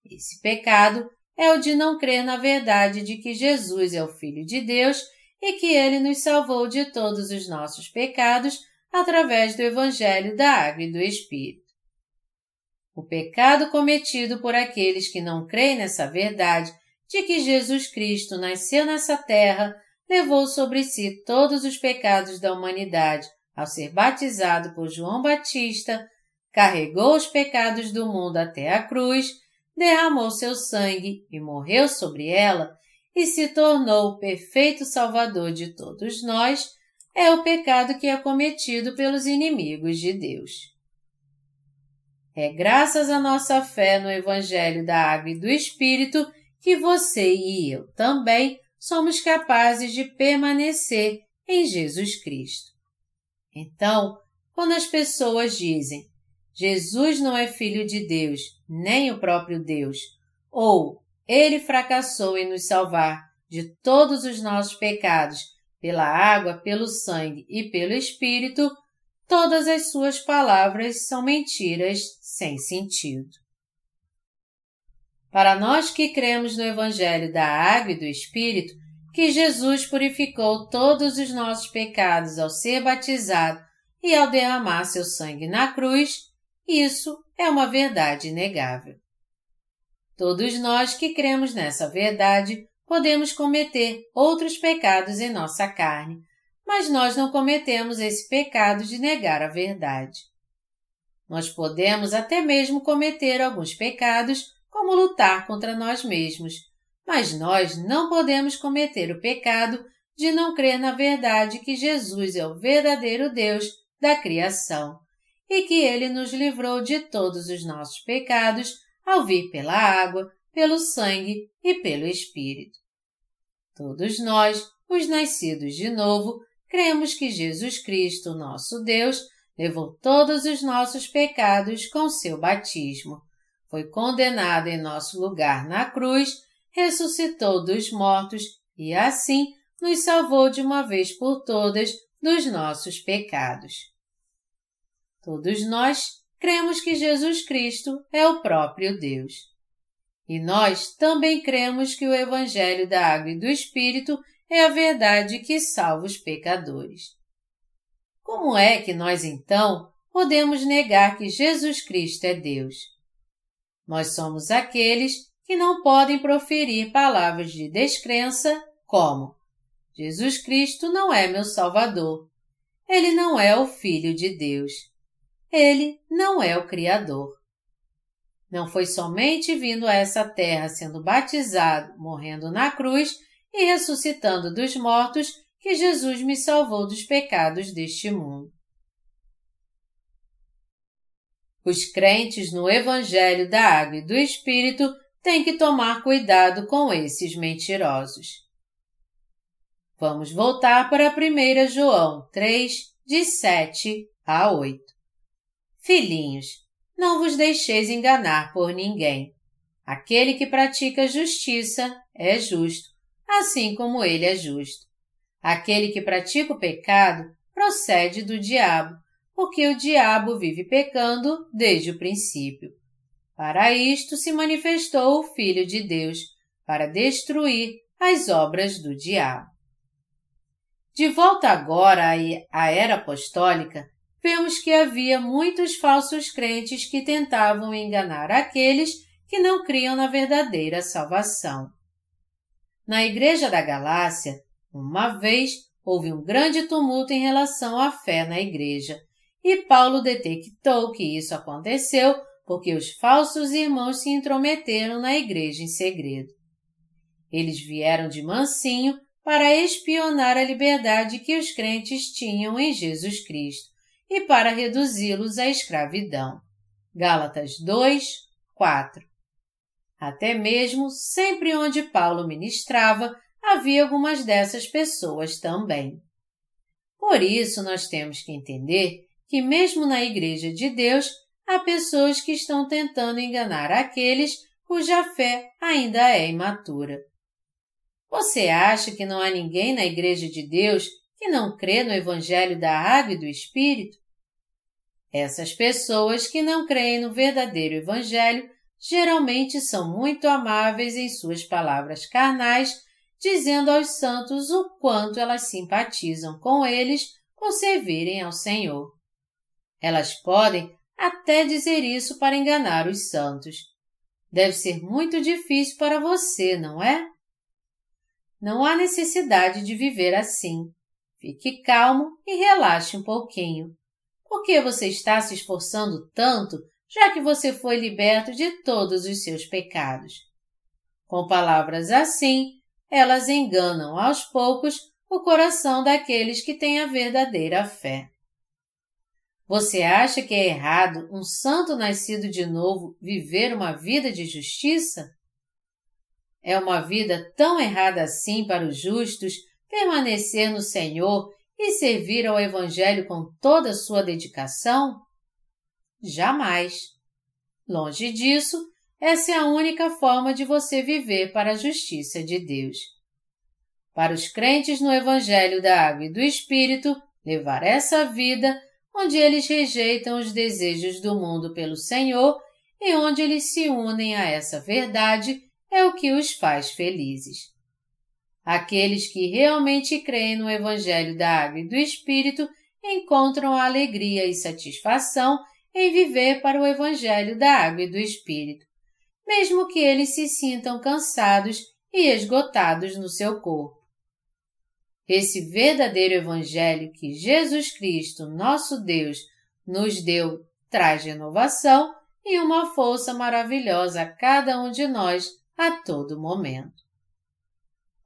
S1: Esse pecado é o de não crer na verdade de que Jesus é o Filho de Deus e que ele nos salvou de todos os nossos pecados através do Evangelho da Água e do Espírito. O pecado cometido por aqueles que não creem nessa verdade de que Jesus Cristo nasceu nessa terra, levou sobre si todos os pecados da humanidade ao ser batizado por João Batista, carregou os pecados do mundo até a cruz, derramou seu sangue e morreu sobre ela e se tornou o perfeito Salvador de todos nós, é o pecado que é cometido pelos inimigos de Deus. É graças à nossa fé no Evangelho da Água e do Espírito que você e eu também somos capazes de permanecer em Jesus Cristo. Então, quando as pessoas dizem Jesus não é filho de Deus, nem o próprio Deus, ou ele fracassou em nos salvar de todos os nossos pecados pela água, pelo sangue e pelo Espírito, todas as suas palavras são mentiras sem sentido. Para nós que cremos no Evangelho da Água e do Espírito, que Jesus purificou todos os nossos pecados ao ser batizado e ao derramar seu sangue na cruz, isso é uma verdade inegável. Todos nós que cremos nessa verdade podemos cometer outros pecados em nossa carne, mas nós não cometemos esse pecado de negar a verdade. Nós podemos até mesmo cometer alguns pecados, como lutar contra nós mesmos, mas nós não podemos cometer o pecado de não crer na verdade que Jesus é o verdadeiro Deus da criação e que ele nos livrou de todos os nossos pecados ao vir pela água, pelo sangue e pelo Espírito. Todos nós, os nascidos de novo, cremos que Jesus Cristo, nosso Deus, levou todos os nossos pecados com seu batismo, foi condenado em nosso lugar na cruz, ressuscitou dos mortos e assim nos salvou de uma vez por todas dos nossos pecados. Todos nós cremos que Jesus Cristo é o próprio Deus. E nós também cremos que o Evangelho da Água e do Espírito é a verdade que salva os pecadores. Como é que nós, então, podemos negar que Jesus Cristo é Deus? Nós somos aqueles que não podem proferir palavras de descrença como Jesus Cristo não é meu Salvador. Ele não é o Filho de Deus. Ele não é o Criador. Não foi somente vindo a essa terra sendo batizado, morrendo na cruz e ressuscitando dos mortos que Jesus me salvou dos pecados deste mundo. Os crentes no Evangelho da Água e do Espírito têm que tomar cuidado com esses mentirosos. Vamos voltar para 1 João 3, de 7 a 8. Filhinhos, não vos deixeis enganar por ninguém. Aquele que pratica justiça é justo, assim como ele é justo. Aquele que pratica o pecado procede do diabo, porque o diabo vive pecando desde o princípio. Para isto se manifestou o Filho de Deus, para destruir as obras do diabo. De volta agora à era apostólica, vemos que havia muitos falsos crentes que tentavam enganar aqueles que não criam na verdadeira salvação. Na igreja da Galácia, uma vez houve um grande tumulto em relação à fé na igreja, e Paulo detectou que isso aconteceu porque os falsos irmãos se intrometeram na igreja em segredo. Eles vieram de mansinho para espionar a liberdade que os crentes tinham em Jesus Cristo e para reduzi-los à escravidão. Gálatas 2, 4. Até mesmo, sempre onde Paulo ministrava, havia algumas dessas pessoas também. Por isso, nós temos que entender que, mesmo na Igreja de Deus, há pessoas que estão tentando enganar aqueles cuja fé ainda é imatura. Você acha que não há ninguém na Igreja de Deus que não crê no Evangelho da Água e do Espírito? Essas pessoas que não creem no verdadeiro Evangelho geralmente são muito amáveis em suas palavras carnais, dizendo aos santos o quanto elas simpatizam com eles por servirem ao Senhor. Elas podem até dizer isso para enganar os santos. Deve ser muito difícil para você, não é? Não há necessidade de viver assim. Fique calmo e relaxe um pouquinho. Por que você está se esforçando tanto, já que você foi liberto de todos os seus pecados? Com palavras assim, elas enganam aos poucos o coração daqueles que têm a verdadeira fé. Você acha que é errado um santo nascido de novo viver uma vida de justiça? É uma vida tão errada assim para os justos permanecer no Senhor e servir ao Evangelho com toda a sua dedicação? Jamais. Longe disso, essa é a única forma de você viver para a justiça de Deus. Para os crentes no Evangelho da Água e do Espírito, levar essa vida onde eles rejeitam os desejos do mundo pelo Senhor e onde eles se unem a essa verdade é o que os faz felizes. Aqueles que realmente creem no Evangelho da Água e do Espírito encontram a alegria e satisfação em viver para o Evangelho da Água e do Espírito, mesmo que eles se sintam cansados e esgotados no seu corpo. Esse verdadeiro Evangelho que Jesus Cristo, nosso Deus, nos deu traz renovação e uma força maravilhosa a cada um de nós a todo momento.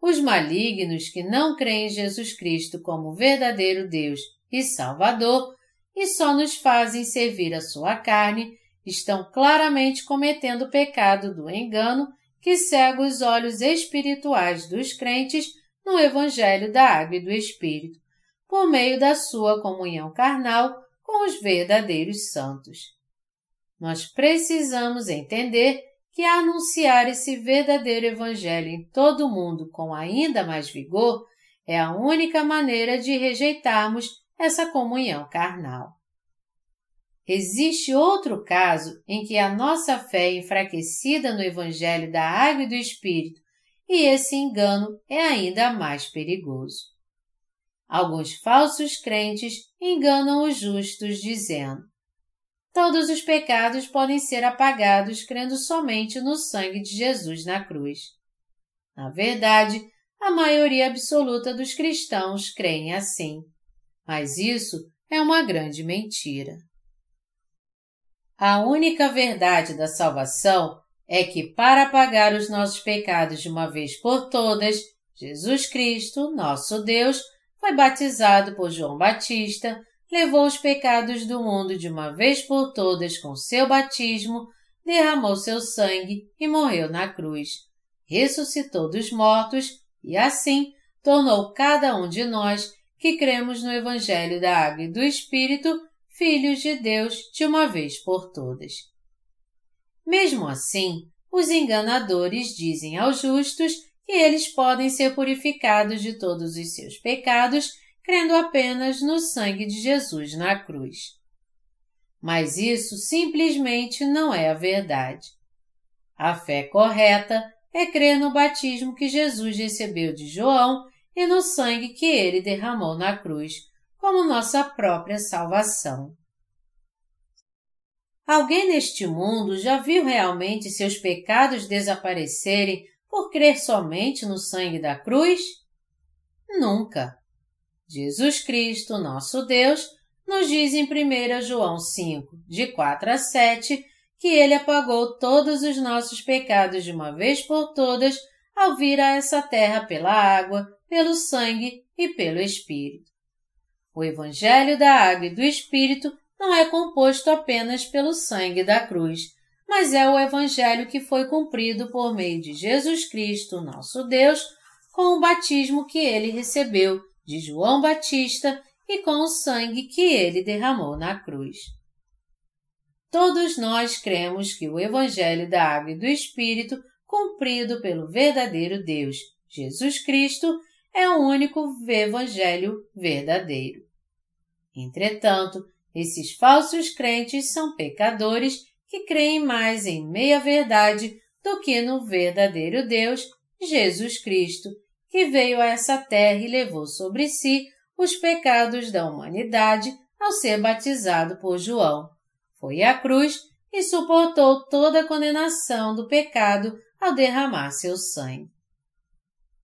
S1: Os malignos que não creem em Jesus Cristo como verdadeiro Deus e Salvador e só nos fazem servir a sua carne estão claramente cometendo o pecado do engano que cega os olhos espirituais dos crentes no Evangelho da Água e do Espírito, por meio da sua comunhão carnal com os verdadeiros santos. Nós precisamos entender que anunciar esse verdadeiro Evangelho em todo o mundo com ainda mais vigor é a única maneira de rejeitarmos essa comunhão carnal. Existe outro caso em que a nossa fé enfraquecida no Evangelho da Água e do Espírito, e esse engano é ainda mais perigoso. Alguns falsos crentes enganam os justos dizendo: Todos os pecados podem ser apagados crendo somente no sangue de Jesus na cruz. Na verdade, a maioria absoluta dos cristãos creem assim. Mas isso é uma grande mentira. A única verdade da salvação é que, para apagar os nossos pecados de uma vez por todas, Jesus Cristo, nosso Deus, foi batizado por João Batista, levou os pecados do mundo de uma vez por todas com seu batismo, derramou seu sangue e morreu na cruz. Ressuscitou dos mortos e, assim, tornou cada um de nós que cremos no Evangelho da Água e do Espírito filhos de Deus de uma vez por todas. Mesmo assim, os enganadores dizem aos justos que eles podem ser purificados de todos os seus pecados crendo apenas no sangue de Jesus na cruz. Mas isso simplesmente não é a verdade. A fé correta é crer no batismo que Jesus recebeu de João e no sangue que ele derramou na cruz, como nossa própria salvação. Alguém neste mundo já viu realmente seus pecados desaparecerem por crer somente no sangue da cruz? Nunca. Jesus Cristo, nosso Deus, nos diz em 1 João 5, de 4 a 7, que ele apagou todos os nossos pecados de uma vez por todas ao vir a essa terra pela água, pelo sangue e pelo Espírito. O Evangelho da Água e do Espírito não é composto apenas pelo sangue da cruz, mas é o Evangelho que foi cumprido por meio de Jesus Cristo, nosso Deus, com o batismo que ele recebeu de João Batista e com o sangue que ele derramou na cruz. Todos nós cremos que o Evangelho da Água e do Espírito, cumprido pelo verdadeiro Deus, Jesus Cristo, é o único Evangelho verdadeiro. Entretanto, Esses falsos crentes são pecadores que creem mais em meia-verdade do que no verdadeiro Deus, Jesus Cristo, que veio a essa terra e levou sobre si os pecados da humanidade ao ser batizado por João. Foi à cruz e suportou toda a condenação do pecado ao derramar seu sangue.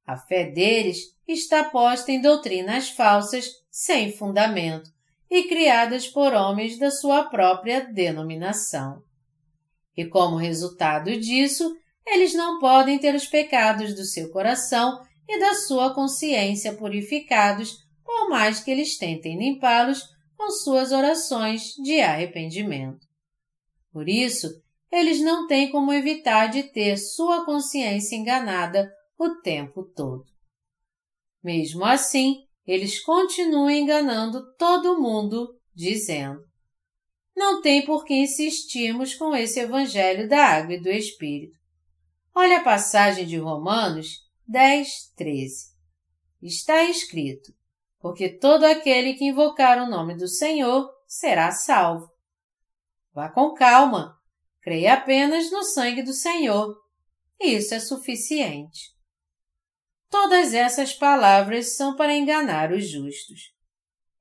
S1: A fé deles está posta em doutrinas falsas sem fundamento e criadas por homens da sua própria denominação. E como resultado disso, eles não podem ter os pecados do seu coração e da sua consciência purificados, por mais que eles tentem limpá-los com suas orações de arrependimento. Por isso, eles não têm como evitar de ter sua consciência enganada o tempo todo. Mesmo assim, eles continuam enganando todo mundo, dizendo: Não tem por que insistirmos com esse evangelho da água e do Espírito. Olha a passagem de Romanos 10, 13. Está escrito: Porque todo aquele que invocar o nome do Senhor será salvo. Vá com calma, creia apenas no sangue do Senhor. Isso é suficiente. Todas essas palavras são para enganar os justos.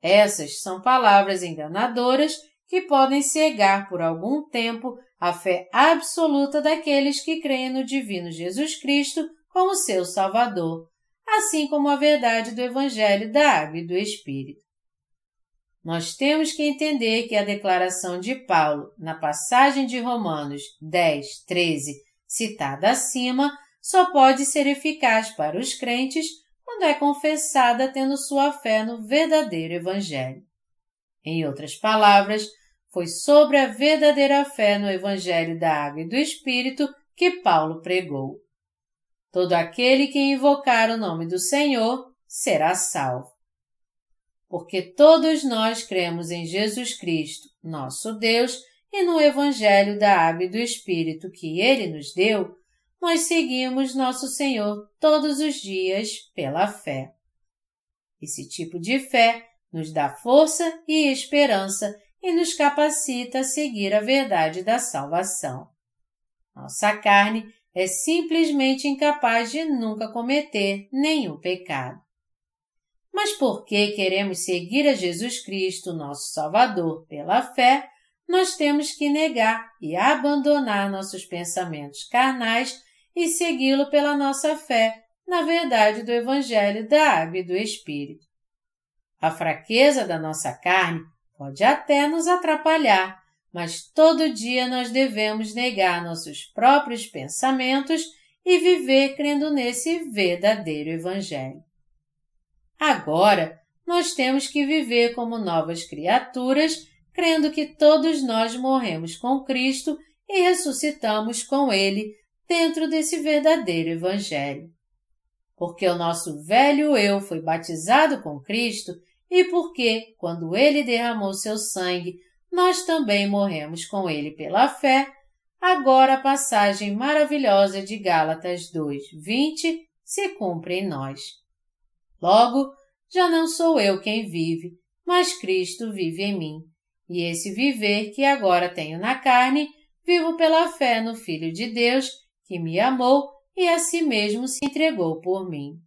S1: Essas são palavras enganadoras que podem cegar por algum tempo a fé absoluta daqueles que creem no divino Jesus Cristo como seu Salvador, assim como a verdade do Evangelho da Água e do Espírito. Nós temos que entender que a declaração de Paulo, na passagem de Romanos 10, 13, citada acima, só pode ser eficaz para os crentes quando é confessada tendo sua fé no verdadeiro Evangelho. Em outras palavras, foi sobre a verdadeira fé no Evangelho da Água e do Espírito que Paulo pregou. Todo aquele que invocar o nome do Senhor será salvo. Porque todos nós cremos em Jesus Cristo, nosso Deus, e no Evangelho da Água e do Espírito que Ele nos deu, nós seguimos nosso Senhor todos os dias pela fé. Esse tipo de fé nos dá força e esperança e nos capacita a seguir a verdade da salvação. Nossa carne é simplesmente incapaz de nunca cometer nenhum pecado. Mas porque queremos seguir a Jesus Cristo, nosso Salvador, pela fé, nós temos que negar e abandonar nossos pensamentos carnais e segui-lo pela nossa fé na verdade do Evangelho da Água e do Espírito. A fraqueza da nossa carne pode até nos atrapalhar, mas todo dia nós devemos negar nossos próprios pensamentos e viver crendo nesse verdadeiro Evangelho. Agora, nós temos que viver como novas criaturas, crendo que todos nós morremos com Cristo e ressuscitamos com Ele dentro desse verdadeiro Evangelho. Porque o nosso velho eu foi batizado com Cristo e porque, quando ele derramou seu sangue, nós também morremos com ele pela fé, agora a passagem maravilhosa de Gálatas 2, 20 se cumpre em nós. Logo, já não sou eu quem vive, mas Cristo vive em mim. E esse viver que agora tenho na carne, vivo pela fé no Filho de Deus que me amou e a si mesmo se entregou por mim.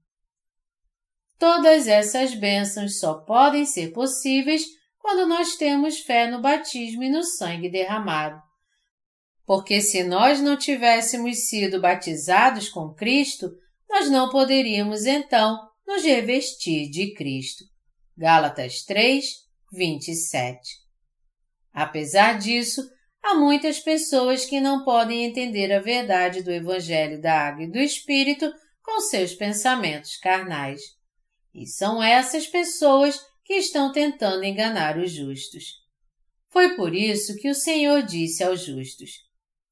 S1: Todas essas bênçãos só podem ser possíveis quando nós temos fé no batismo e no sangue derramado. Porque se nós não tivéssemos sido batizados com Cristo, nós não poderíamos então nos revestir de Cristo. Gálatas 3, 27. Apesar disso, Há muitas pessoas que não podem entender a verdade do Evangelho da Água e do Espírito com seus pensamentos carnais. E são essas pessoas que estão tentando enganar os justos. Foi por isso que o Senhor disse aos justos: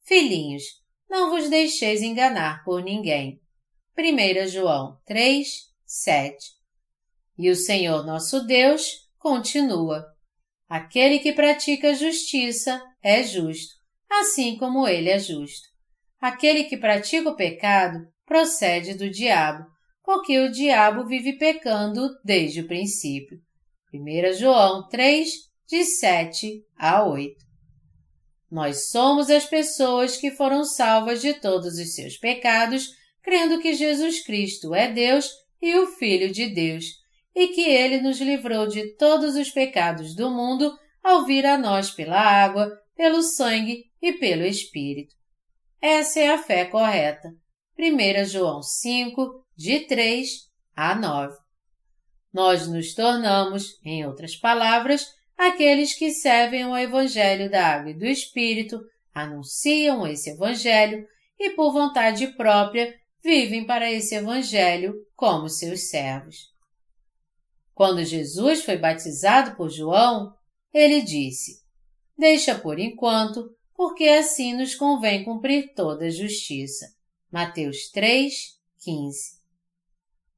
S1: Filhinhos, não vos deixeis enganar por ninguém. 1 João 3, 7. E o Senhor nosso Deus continua: Aquele que pratica justiça é justo, assim como ele é justo. Aquele que pratica o pecado procede do diabo, porque o diabo vive pecando desde o princípio. 1 João 3, de 7 a 8. Nós somos as pessoas que foram salvas de todos os seus pecados, crendo que Jesus Cristo é Deus e o Filho de Deus, e que ele nos livrou de todos os pecados do mundo ao vir a nós pela água, pelo sangue e pelo Espírito. Essa é a fé correta. 1 João 5, de 3 a 9. Nós nos tornamos, em outras palavras, aqueles que servem o Evangelho da Água e do Espírito, anunciam esse Evangelho e, por vontade própria, vivem para esse Evangelho como seus servos. Quando Jesus foi batizado por João, ele disse: Deixa por enquanto, porque assim nos convém cumprir toda a justiça. Mateus 3, 15.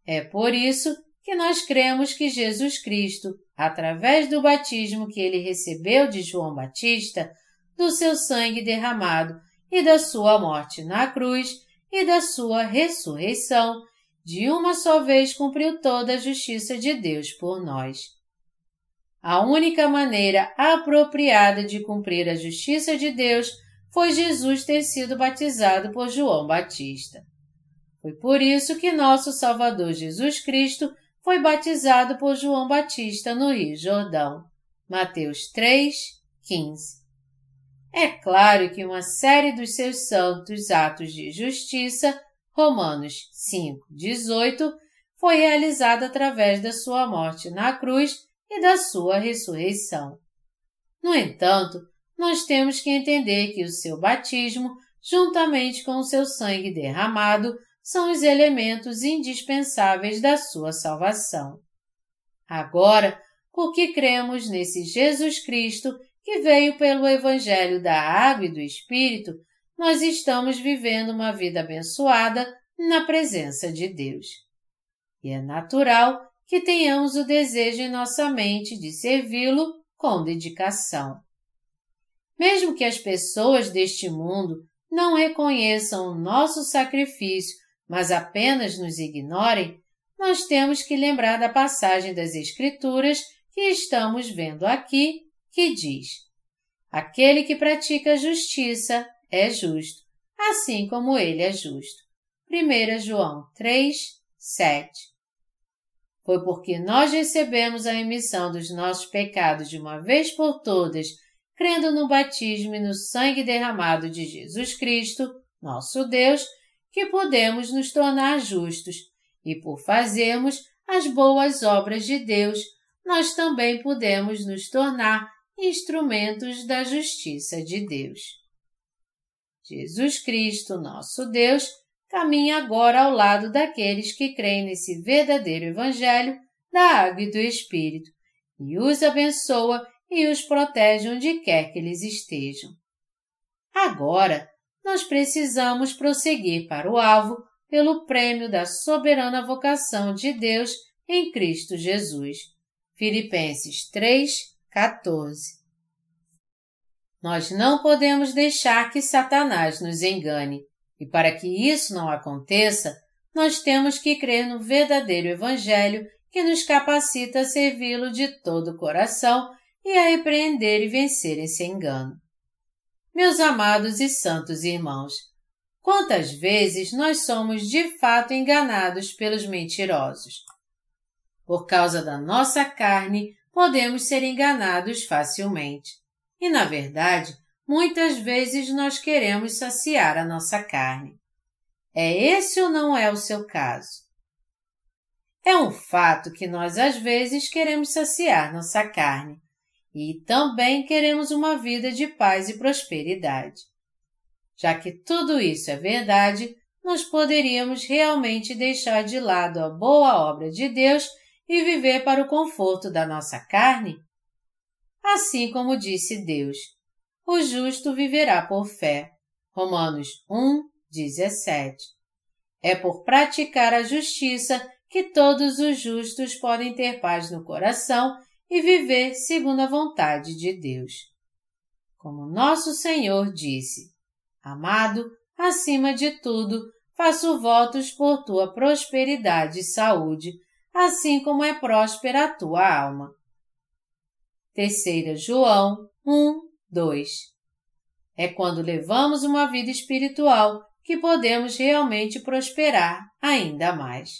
S1: É por isso que nós cremos que Jesus Cristo, através do batismo que ele recebeu de João Batista, do seu sangue derramado e da sua morte na cruz e da sua ressurreição, de uma só vez cumpriu toda a justiça de Deus por nós. A única maneira apropriada de cumprir a justiça de Deus foi Jesus ter sido batizado por João Batista. Foi por isso que nosso Salvador Jesus Cristo foi batizado por João Batista no Rio Jordão. Mateus 3, 15. É claro que uma série dos seus santos atos de justiça, Romanos 5, 18, foi realizada através da sua morte na cruz e da sua ressurreição. No entanto, nós temos que entender que o seu batismo, juntamente com o seu sangue derramado, são os elementos indispensáveis da sua salvação. Agora, porque cremos nesse Jesus Cristo que veio pelo Evangelho da Água e do Espírito, nós estamos vivendo uma vida abençoada na presença de Deus. E é natural que tenhamos o desejo em nossa mente de servi-lo com dedicação. Mesmo que as pessoas deste mundo não reconheçam o nosso sacrifício mas apenas nos ignorem, nós temos que lembrar da passagem das Escrituras que estamos vendo aqui, que diz: Aquele que pratica a justiça é justo, assim como ele é justo. 1 João 3, 7 Foi porque nós recebemos a remissão dos nossos pecados de uma vez por todas, crendo no batismo e no sangue derramado de Jesus Cristo, nosso Deus, que podemos nos tornar justos, e por fazermos as boas obras de Deus, nós também podemos nos tornar instrumentos da justiça de Deus. Jesus Cristo, nosso Deus, caminha agora ao lado daqueles que creem nesse verdadeiro Evangelho da Água e do Espírito e os abençoa e os protege onde quer que eles estejam. Agora, nós precisamos prosseguir para o alvo pelo prêmio da soberana vocação de Deus em Cristo Jesus. Filipenses 3, 14. Nós não podemos deixar que Satanás nos engane, e para que isso não aconteça, nós temos que crer no verdadeiro Evangelho que nos capacita a servi-lo de todo o coração e a repreender e vencer esse engano. Meus amados e santos irmãos, quantas vezes nós somos de fato enganados pelos mentirosos? Por causa da nossa carne, podemos ser enganados facilmente. E, na verdade, muitas vezes nós queremos saciar a nossa carne. É esse ou não é o seu caso? É um fato que nós às vezes queremos saciar nossa carne, e também queremos uma vida de paz e prosperidade. Já que tudo isso é verdade, nós poderíamos realmente deixar de lado a boa obra de Deus e viver para o conforto da nossa carne? Assim como disse Deus, o justo viverá por fé. Romanos 1, 17. É por praticar a justiça que todos os justos podem ter paz no coração e viver segundo a vontade de Deus. Como nosso Senhor disse, Amado, acima de tudo, faço votos por tua prosperidade e saúde, assim como é próspera a tua alma. Terceira João 1, 2. É quando levamos uma vida espiritual que podemos realmente prosperar ainda mais.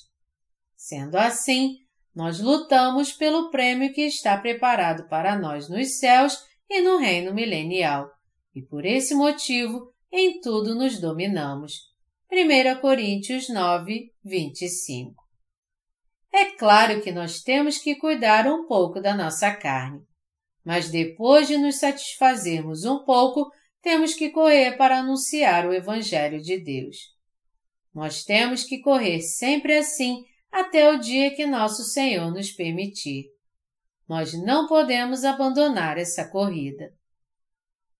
S1: Sendo assim, nós lutamos pelo prêmio que está preparado para nós nos céus e no reino milenial, e por esse motivo em tudo nos dominamos. 1 Coríntios 9, 25 É claro que nós temos que cuidar um pouco da nossa carne, mas depois de nos satisfazermos um pouco, temos que correr para anunciar o Evangelho de Deus. Nós temos que correr sempre assim até o dia que nosso Senhor nos permitir. Nós não podemos abandonar essa corrida.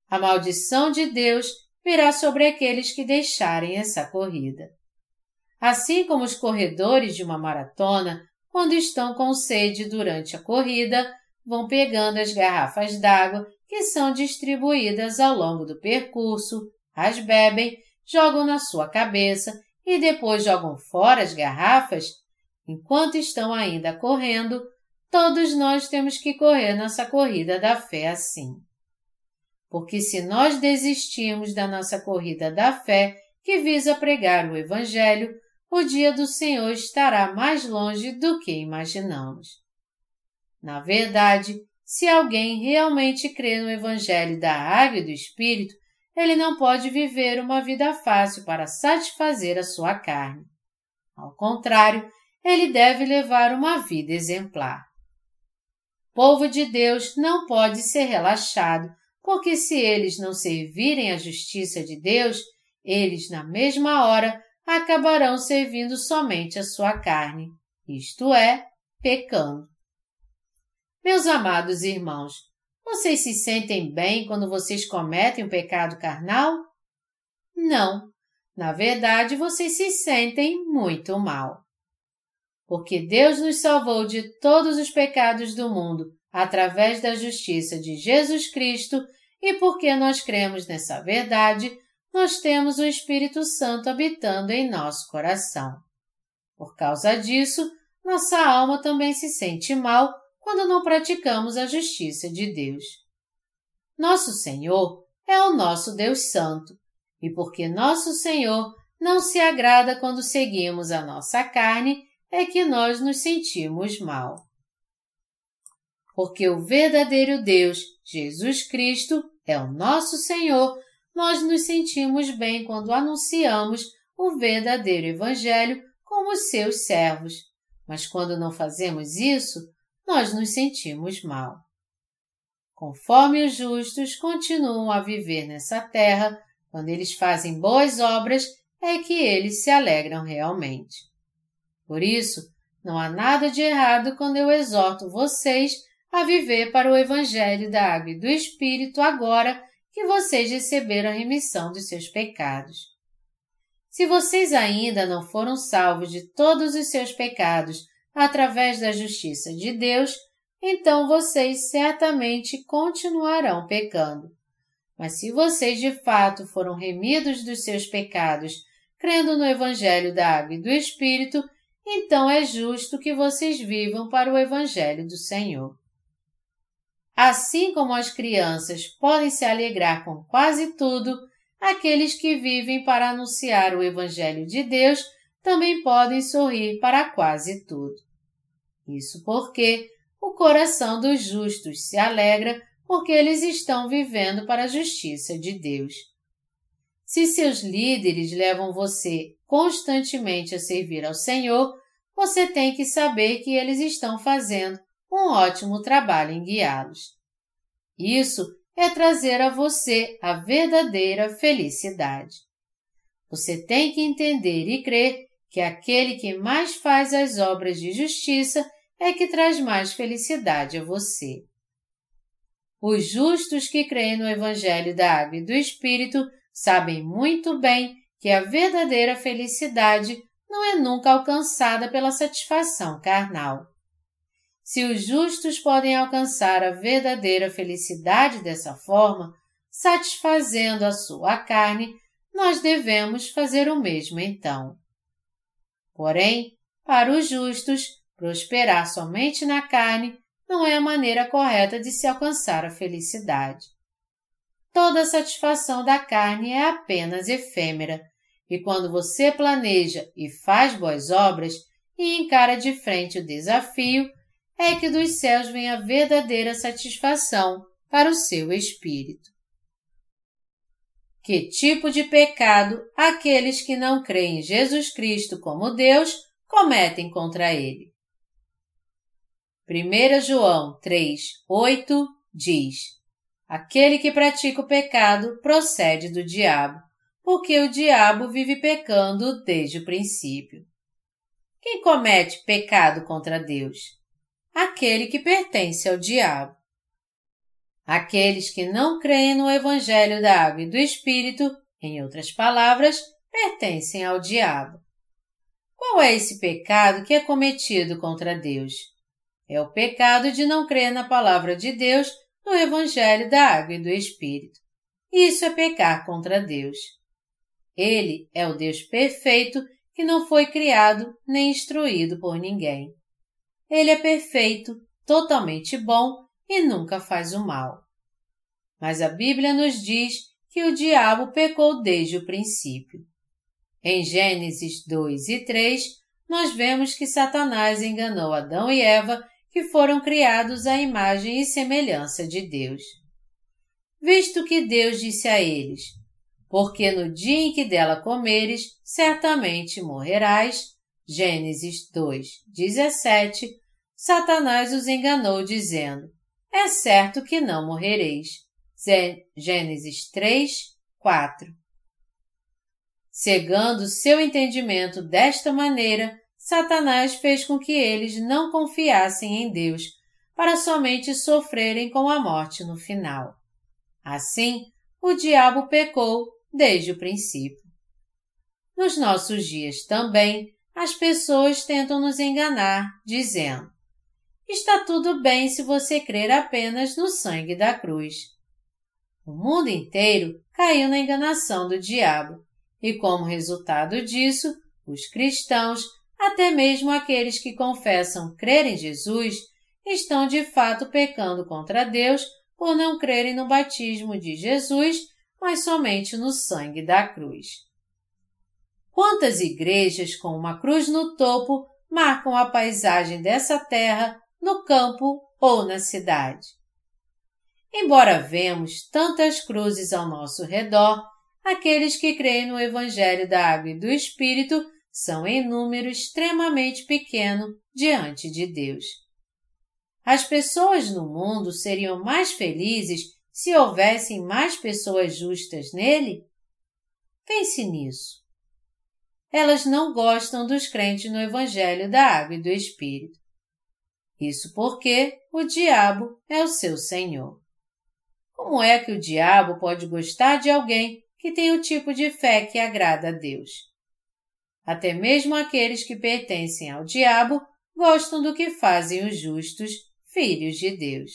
S1: A maldição de Deus virá sobre aqueles que deixarem essa corrida. Assim como os corredores de uma maratona, quando estão com sede durante a corrida, vão pegando as garrafas d'água que são distribuídas ao longo do percurso, as bebem, jogam na sua cabeça e depois jogam fora as garrafas, Enquanto estão ainda correndo, todos nós temos que correr nossa corrida da fé assim. Porque se nós desistirmos da nossa corrida da fé, que visa pregar o Evangelho, o dia do Senhor estará mais longe do que imaginamos. Na verdade, se alguém realmente crê no Evangelho da Água e do Espírito, ele não pode viver uma vida fácil para satisfazer a sua carne. Ao contrário, ele deve levar uma vida exemplar. O povo de Deus não pode ser relaxado, porque se eles não servirem à justiça de Deus, eles, na mesma hora, acabarão servindo somente a sua carne, isto é, pecando. Meus amados irmãos, vocês se sentem bem quando vocês cometem um pecado carnal? Não. Na verdade, vocês se sentem muito mal porque Deus nos salvou de todos os pecados do mundo através da justiça de Jesus Cristo e porque nós cremos nessa verdade, nós temos o Espírito Santo habitando em nosso coração. Por causa disso, nossa alma também se sente mal quando não praticamos a justiça de Deus. Nosso Senhor é o nosso Deus Santo, e porque nosso Senhor não se agrada quando seguimos a nossa carne é que nós nos sentimos mal. Porque o verdadeiro Deus, Jesus Cristo, é o nosso Senhor, nós nos sentimos bem quando anunciamos o verdadeiro Evangelho como seus servos, mas quando não fazemos isso, nós nos sentimos mal. Conforme os justos continuam a viver nessa terra, quando eles fazem boas obras, é que eles se alegram realmente. Por isso, não há nada de errado quando eu exorto vocês a viver para o Evangelho da Água e do Espírito agora que vocês receberam a remissão dos seus pecados. Se vocês ainda não foram salvos de todos os seus pecados através da justiça de Deus, então vocês certamente continuarão pecando. Mas se vocês de fato foram remidos dos seus pecados, crendo no Evangelho da Água e do Espírito, então é justo que vocês vivam para o Evangelho do Senhor. Assim como as crianças podem se alegrar com quase tudo, aqueles que vivem para anunciar o Evangelho de Deus também podem sorrir para quase tudo. Isso porque o coração dos justos se alegra porque eles estão vivendo para a justiça de Deus. Se seus líderes levam você constantemente a servir ao Senhor, você tem que saber que eles estão fazendo um ótimo trabalho em guiá-los. Isso é trazer a você a verdadeira felicidade. Você tem que entender e crer que aquele que mais faz as obras de justiça é que traz mais felicidade a você. Os justos que creem no Evangelho da Água e do Espírito sabem muito bem que a verdadeira felicidade não é nunca alcançada pela satisfação carnal. Se os justos podem alcançar a verdadeira felicidade dessa forma, satisfazendo a sua carne, nós devemos fazer o mesmo então. Porém, para os justos, prosperar somente na carne não é a maneira correta de se alcançar a felicidade. Toda satisfação da carne é apenas efêmera, e quando você planeja e faz boas obras e encara de frente o desafio, é que dos céus vem a verdadeira satisfação para o seu espírito. Que tipo de pecado aqueles que não creem em Jesus Cristo como Deus cometem contra ele? 1 João 3, 8 diz: Aquele que pratica o pecado procede do diabo, porque o diabo vive pecando desde o princípio. Quem comete pecado contra Deus? Aquele que pertence ao diabo. Aqueles que não creem no Evangelho da Água e do Espírito, em outras palavras, pertencem ao diabo. Qual é esse pecado que é cometido contra Deus? É o pecado de não crer na palavra de Deus no Evangelho da Água e do Espírito. Isso é pecar contra Deus. Ele é o Deus perfeito que não foi criado nem instruído por ninguém. Ele é perfeito, totalmente bom e nunca faz o mal. Mas a Bíblia nos diz que o diabo pecou desde o princípio. Em Gênesis 2 e 3, nós vemos que Satanás enganou Adão e Eva, que foram criados à imagem e semelhança de Deus. Visto que Deus disse a eles: Porque no dia em que dela comeres, certamente morrerás. Gênesis 2, 17. Satanás os enganou, dizendo: É certo que não morrereis. Gênesis 3, 4. Cegando seu entendimento desta maneira, Satanás fez com que eles não confiassem em Deus, para somente sofrerem com a morte no final. Assim, o diabo pecou desde o princípio. Nos nossos dias também, as pessoas tentam nos enganar, dizendo: Está tudo bem se você crer apenas no sangue da cruz. O mundo inteiro caiu na enganação do diabo, e como resultado disso, os cristãos, até mesmo aqueles que confessam crer em Jesus, estão de fato pecando contra Deus por não crerem no batismo de Jesus, mas somente no sangue da cruz. Quantas igrejas com uma cruz no topo marcam a paisagem dessa terra, no campo ou na cidade? Embora vemos tantas cruzes ao nosso redor, aqueles que creem no Evangelho da Água e do Espírito são em número extremamente pequeno diante de Deus. As pessoas no mundo seriam mais felizes se houvessem mais pessoas justas nele? Pense nisso. Elas não gostam dos crentes no Evangelho da Água e do Espírito. Isso porque o diabo é o seu senhor. Como é que o diabo pode gostar de alguém que tem o tipo de fé que agrada a Deus? Até mesmo aqueles que pertencem ao diabo gostam do que fazem os justos, filhos de Deus.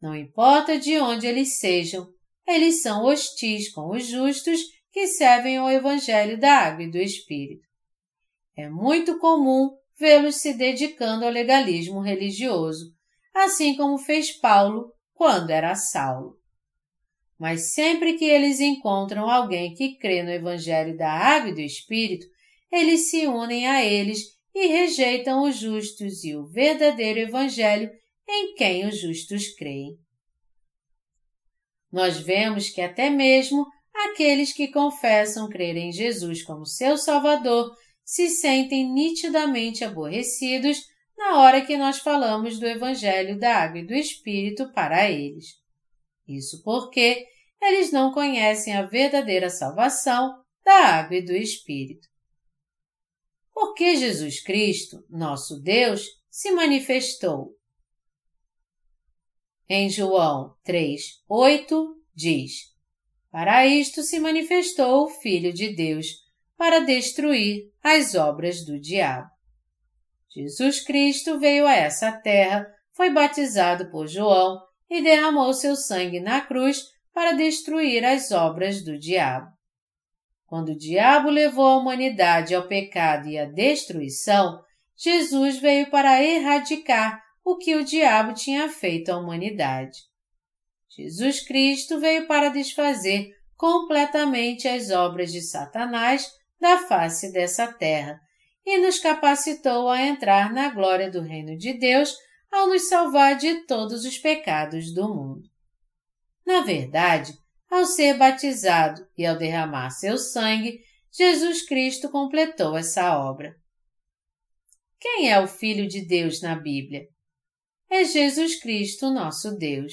S1: Não importa de onde eles sejam, eles são hostis com os justos que servem ao Evangelho da Água e do Espírito. É muito comum vê-los se dedicando ao legalismo religioso, assim como fez Paulo quando era Saulo. Mas sempre que eles encontram alguém que crê no Evangelho da Água e do Espírito, eles se unem a eles e rejeitam os justos e o verdadeiro Evangelho em quem os justos creem. Nós vemos que até mesmo aqueles que confessam crer em Jesus como seu Salvador se sentem nitidamente aborrecidos na hora que nós falamos do Evangelho da Água e do Espírito para eles. Isso porque eles não conhecem a verdadeira salvação da água e do Espírito. Porque Jesus Cristo, nosso Deus, se manifestou. Em João 3, 8, diz: Para isto se manifestou o Filho de Deus, para destruir as obras do diabo. Jesus Cristo veio a essa terra, foi batizado por João e derramou seu sangue na cruz para destruir as obras do diabo. Quando o diabo levou a humanidade ao pecado e à destruição, Jesus veio para erradicar o que o diabo tinha feito à humanidade. Jesus Cristo veio para desfazer completamente as obras de Satanás da face dessa terra e nos capacitou a entrar na glória do reino de Deus ao nos salvar de todos os pecados do mundo. Na verdade, ao ser batizado e ao derramar seu sangue, Jesus Cristo completou essa obra. Quem é o Filho de Deus na Bíblia? É Jesus Cristo, nosso Deus.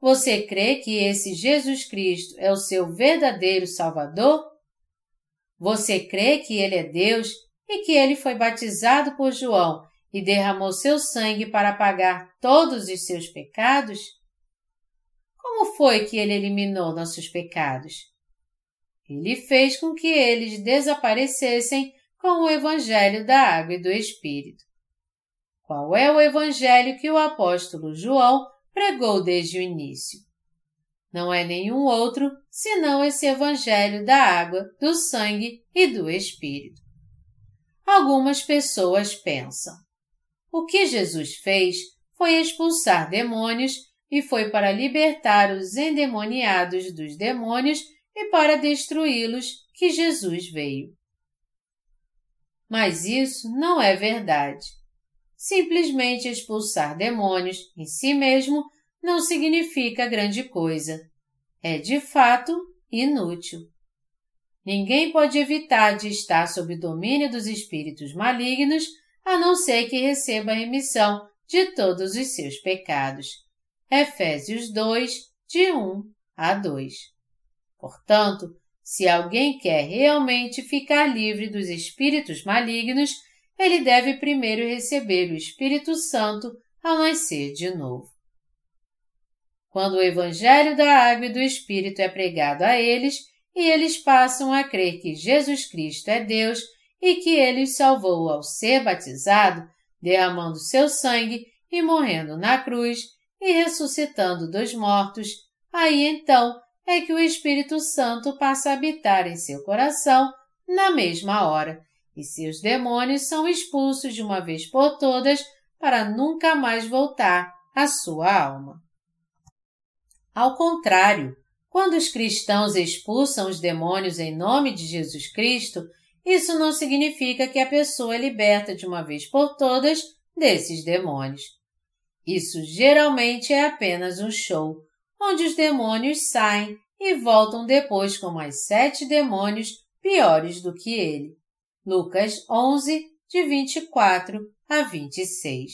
S1: Você crê que esse Jesus Cristo é o seu verdadeiro Salvador? Você crê que Ele é Deus e que Ele foi batizado por João e derramou seu sangue para pagar todos os seus pecados? Como foi que Ele eliminou nossos pecados? Ele fez com que eles desaparecessem com o Evangelho da Água e do Espírito. Qual é o Evangelho que o apóstolo João pregou desde o início? Não é nenhum outro senão esse Evangelho da água, do sangue e do Espírito. Algumas pessoas pensam: o que Jesus fez foi expulsar demônios e foi para libertar os endemoniados dos demônios e para destruí-los que Jesus veio. Mas isso não é verdade. Simplesmente expulsar demônios em si mesmo não significa grande coisa. É de fato inútil. Ninguém pode evitar de estar sob domínio dos espíritos malignos a não ser que receba a remissão de todos os seus pecados. Efésios 2, de 1 a 2. Portanto, se alguém quer realmente ficar livre dos espíritos malignos, ele deve primeiro receber o Espírito Santo ao nascer de novo. Quando o Evangelho da Água e do Espírito é pregado a eles, e eles passam a crer que Jesus Cristo é Deus e que ele os salvou ao ser batizado, derramando seu sangue e morrendo na cruz e ressuscitando dos mortos, aí então é que o Espírito Santo passa a habitar em seu coração na mesma hora, e seus demônios são expulsos de uma vez por todas para nunca mais voltar à sua alma. Ao contrário, quando os cristãos expulsam os demônios em nome de Jesus Cristo, isso não significa que a pessoa é liberta de uma vez por todas desses demônios. Isso geralmente é apenas um show, onde os demônios saem e voltam depois com mais sete demônios piores do que ele. Lucas 11, de 24 a 26.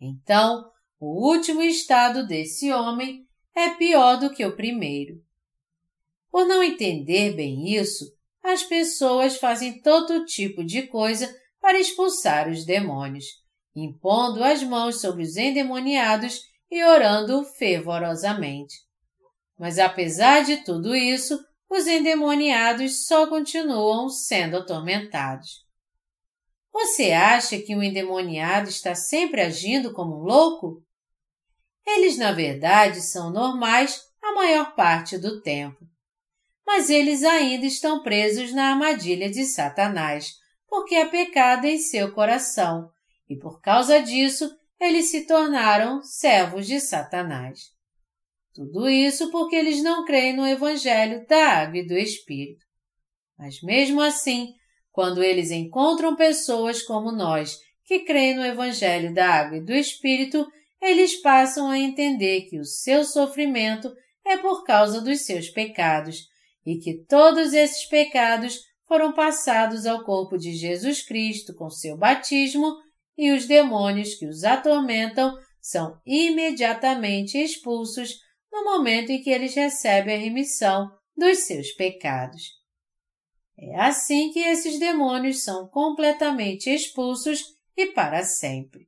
S1: Então, o último estado desse homem é pior do que o primeiro. Por não entender bem isso, as pessoas fazem todo tipo de coisa para expulsar os demônios, impondo as mãos sobre os endemoniados e orando fervorosamente. Mas apesar de tudo isso, os endemoniados só continuam sendo atormentados. Você acha que um endemoniado está sempre agindo como um louco? Eles, na verdade, são normais a maior parte do tempo mas eles ainda estão presos na armadilha de Satanás, porque há pecado em seu coração, e por causa disso eles se tornaram servos de Satanás. Tudo isso porque eles não creem no Evangelho da Água e do Espírito. Mas mesmo assim, quando eles encontram pessoas como nós que creem no Evangelho da Água e do Espírito, eles passam a entender que o seu sofrimento é por causa dos seus pecados e que todos esses pecados foram passados ao corpo de Jesus Cristo com seu batismo e os demônios que os atormentam são imediatamente expulsos no momento em que eles recebem a remissão dos seus pecados. É assim que esses demônios são completamente expulsos e para sempre.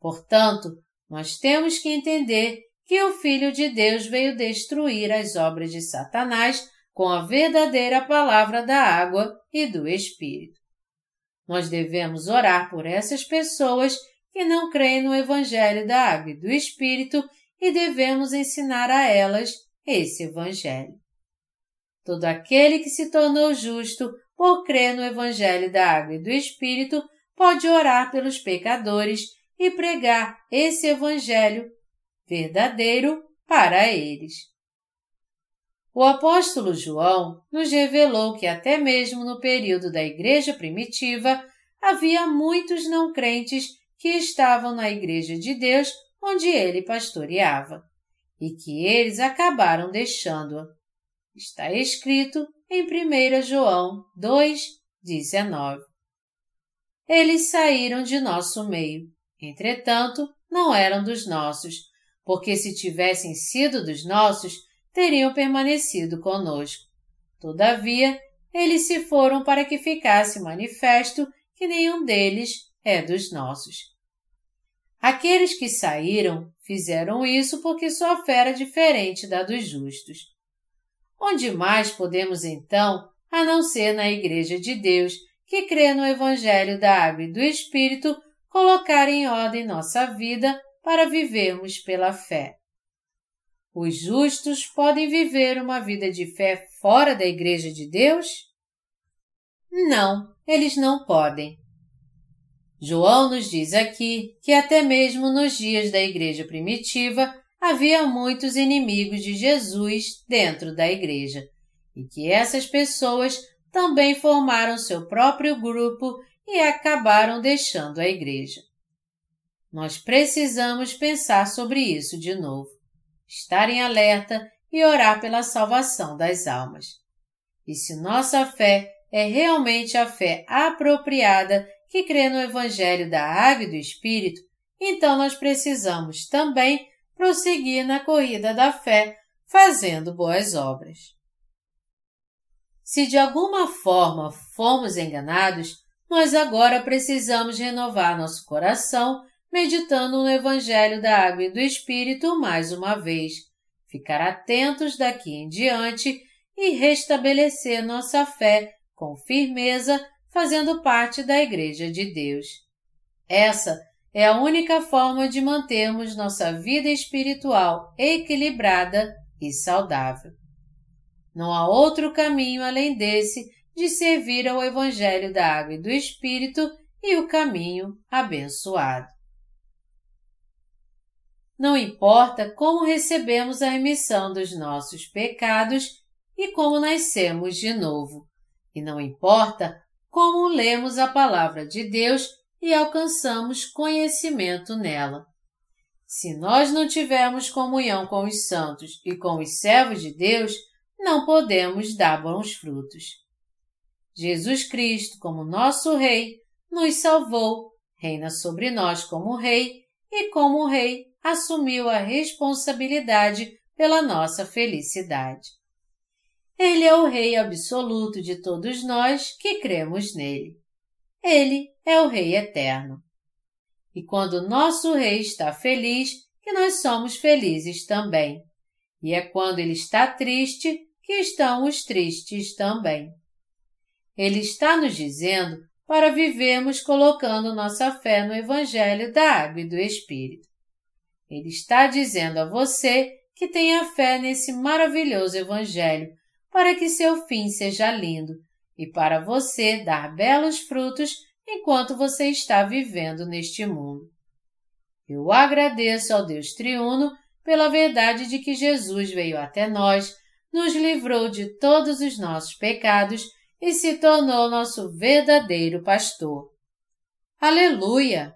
S1: Portanto, nós temos que entender que o Filho de Deus veio destruir as obras de Satanás com a verdadeira palavra da água e do Espírito. Nós devemos orar por essas pessoas que não creem no Evangelho da água e do Espírito e devemos ensinar a elas esse Evangelho. Todo aquele que se tornou justo por crer no Evangelho da água e do Espírito pode orar pelos pecadores e pregar esse Evangelho verdadeiro para eles. O apóstolo João nos revelou que até mesmo no período da igreja primitiva havia muitos não crentes que estavam na igreja de Deus onde ele pastoreava e que eles acabaram deixando-a. Está escrito em 1 João 2, 19. Eles saíram de nosso meio, entretanto, não eram dos nossos, porque se tivessem sido dos nossos, teriam permanecido conosco. Todavia, eles se foram para que ficasse manifesto que nenhum deles é dos nossos. Aqueles que saíram fizeram isso porque sua fé era diferente da dos justos. Onde mais podemos então, a não ser na Igreja de Deus, que crê no Evangelho da Água e do Espírito, colocar em ordem nossa vida para vivermos pela fé? Os justos podem viver uma vida de fé fora da Igreja de Deus? Não, eles não podem. João nos diz aqui que até mesmo nos dias da Igreja primitiva havia muitos inimigos de Jesus dentro da Igreja e que essas pessoas também formaram seu próprio grupo e acabaram deixando a Igreja. Nós precisamos pensar sobre isso de novo estar em alerta e orar pela salvação das almas. E se nossa fé é realmente a fé apropriada que crê no Evangelho da Água e do Espírito, então nós precisamos também prosseguir na corrida da fé, fazendo boas obras. Se de alguma forma fomos enganados, nós agora precisamos renovar nosso coração meditando no Evangelho da Água e do Espírito mais uma vez, ficar atentos daqui em diante e restabelecer nossa fé com firmeza, fazendo parte da Igreja de Deus. Essa é a única forma de mantermos nossa vida espiritual equilibrada e saudável. Não há outro caminho além desse de servir ao Evangelho da Água e do Espírito e o caminho abençoado. Não importa como recebemos a remissão dos nossos pecados e como nascemos de novo. E não importa como lemos a palavra de Deus e alcançamos conhecimento nela. Se nós não tivermos comunhão com os santos e com os servos de Deus, não podemos dar bons frutos. Jesus Cristo, como nosso Rei, nos salvou, reina sobre nós como Rei e, como Rei, assumiu a responsabilidade pela nossa felicidade. Ele é o Rei absoluto de todos nós que cremos nele. Ele é o Rei eterno. E quando nosso Rei está feliz, que nós somos felizes também. E é quando ele está triste que estão os tristes também. Ele está nos dizendo para vivermos colocando nossa fé no Evangelho da Água e do Espírito. Ele está dizendo a você que tenha fé nesse maravilhoso Evangelho para que seu fim seja lindo e para você dar belos frutos enquanto você está vivendo neste mundo. Eu agradeço ao Deus Triuno pela verdade de que Jesus veio até nós, nos livrou de todos os nossos pecados e se tornou nosso verdadeiro pastor. Aleluia!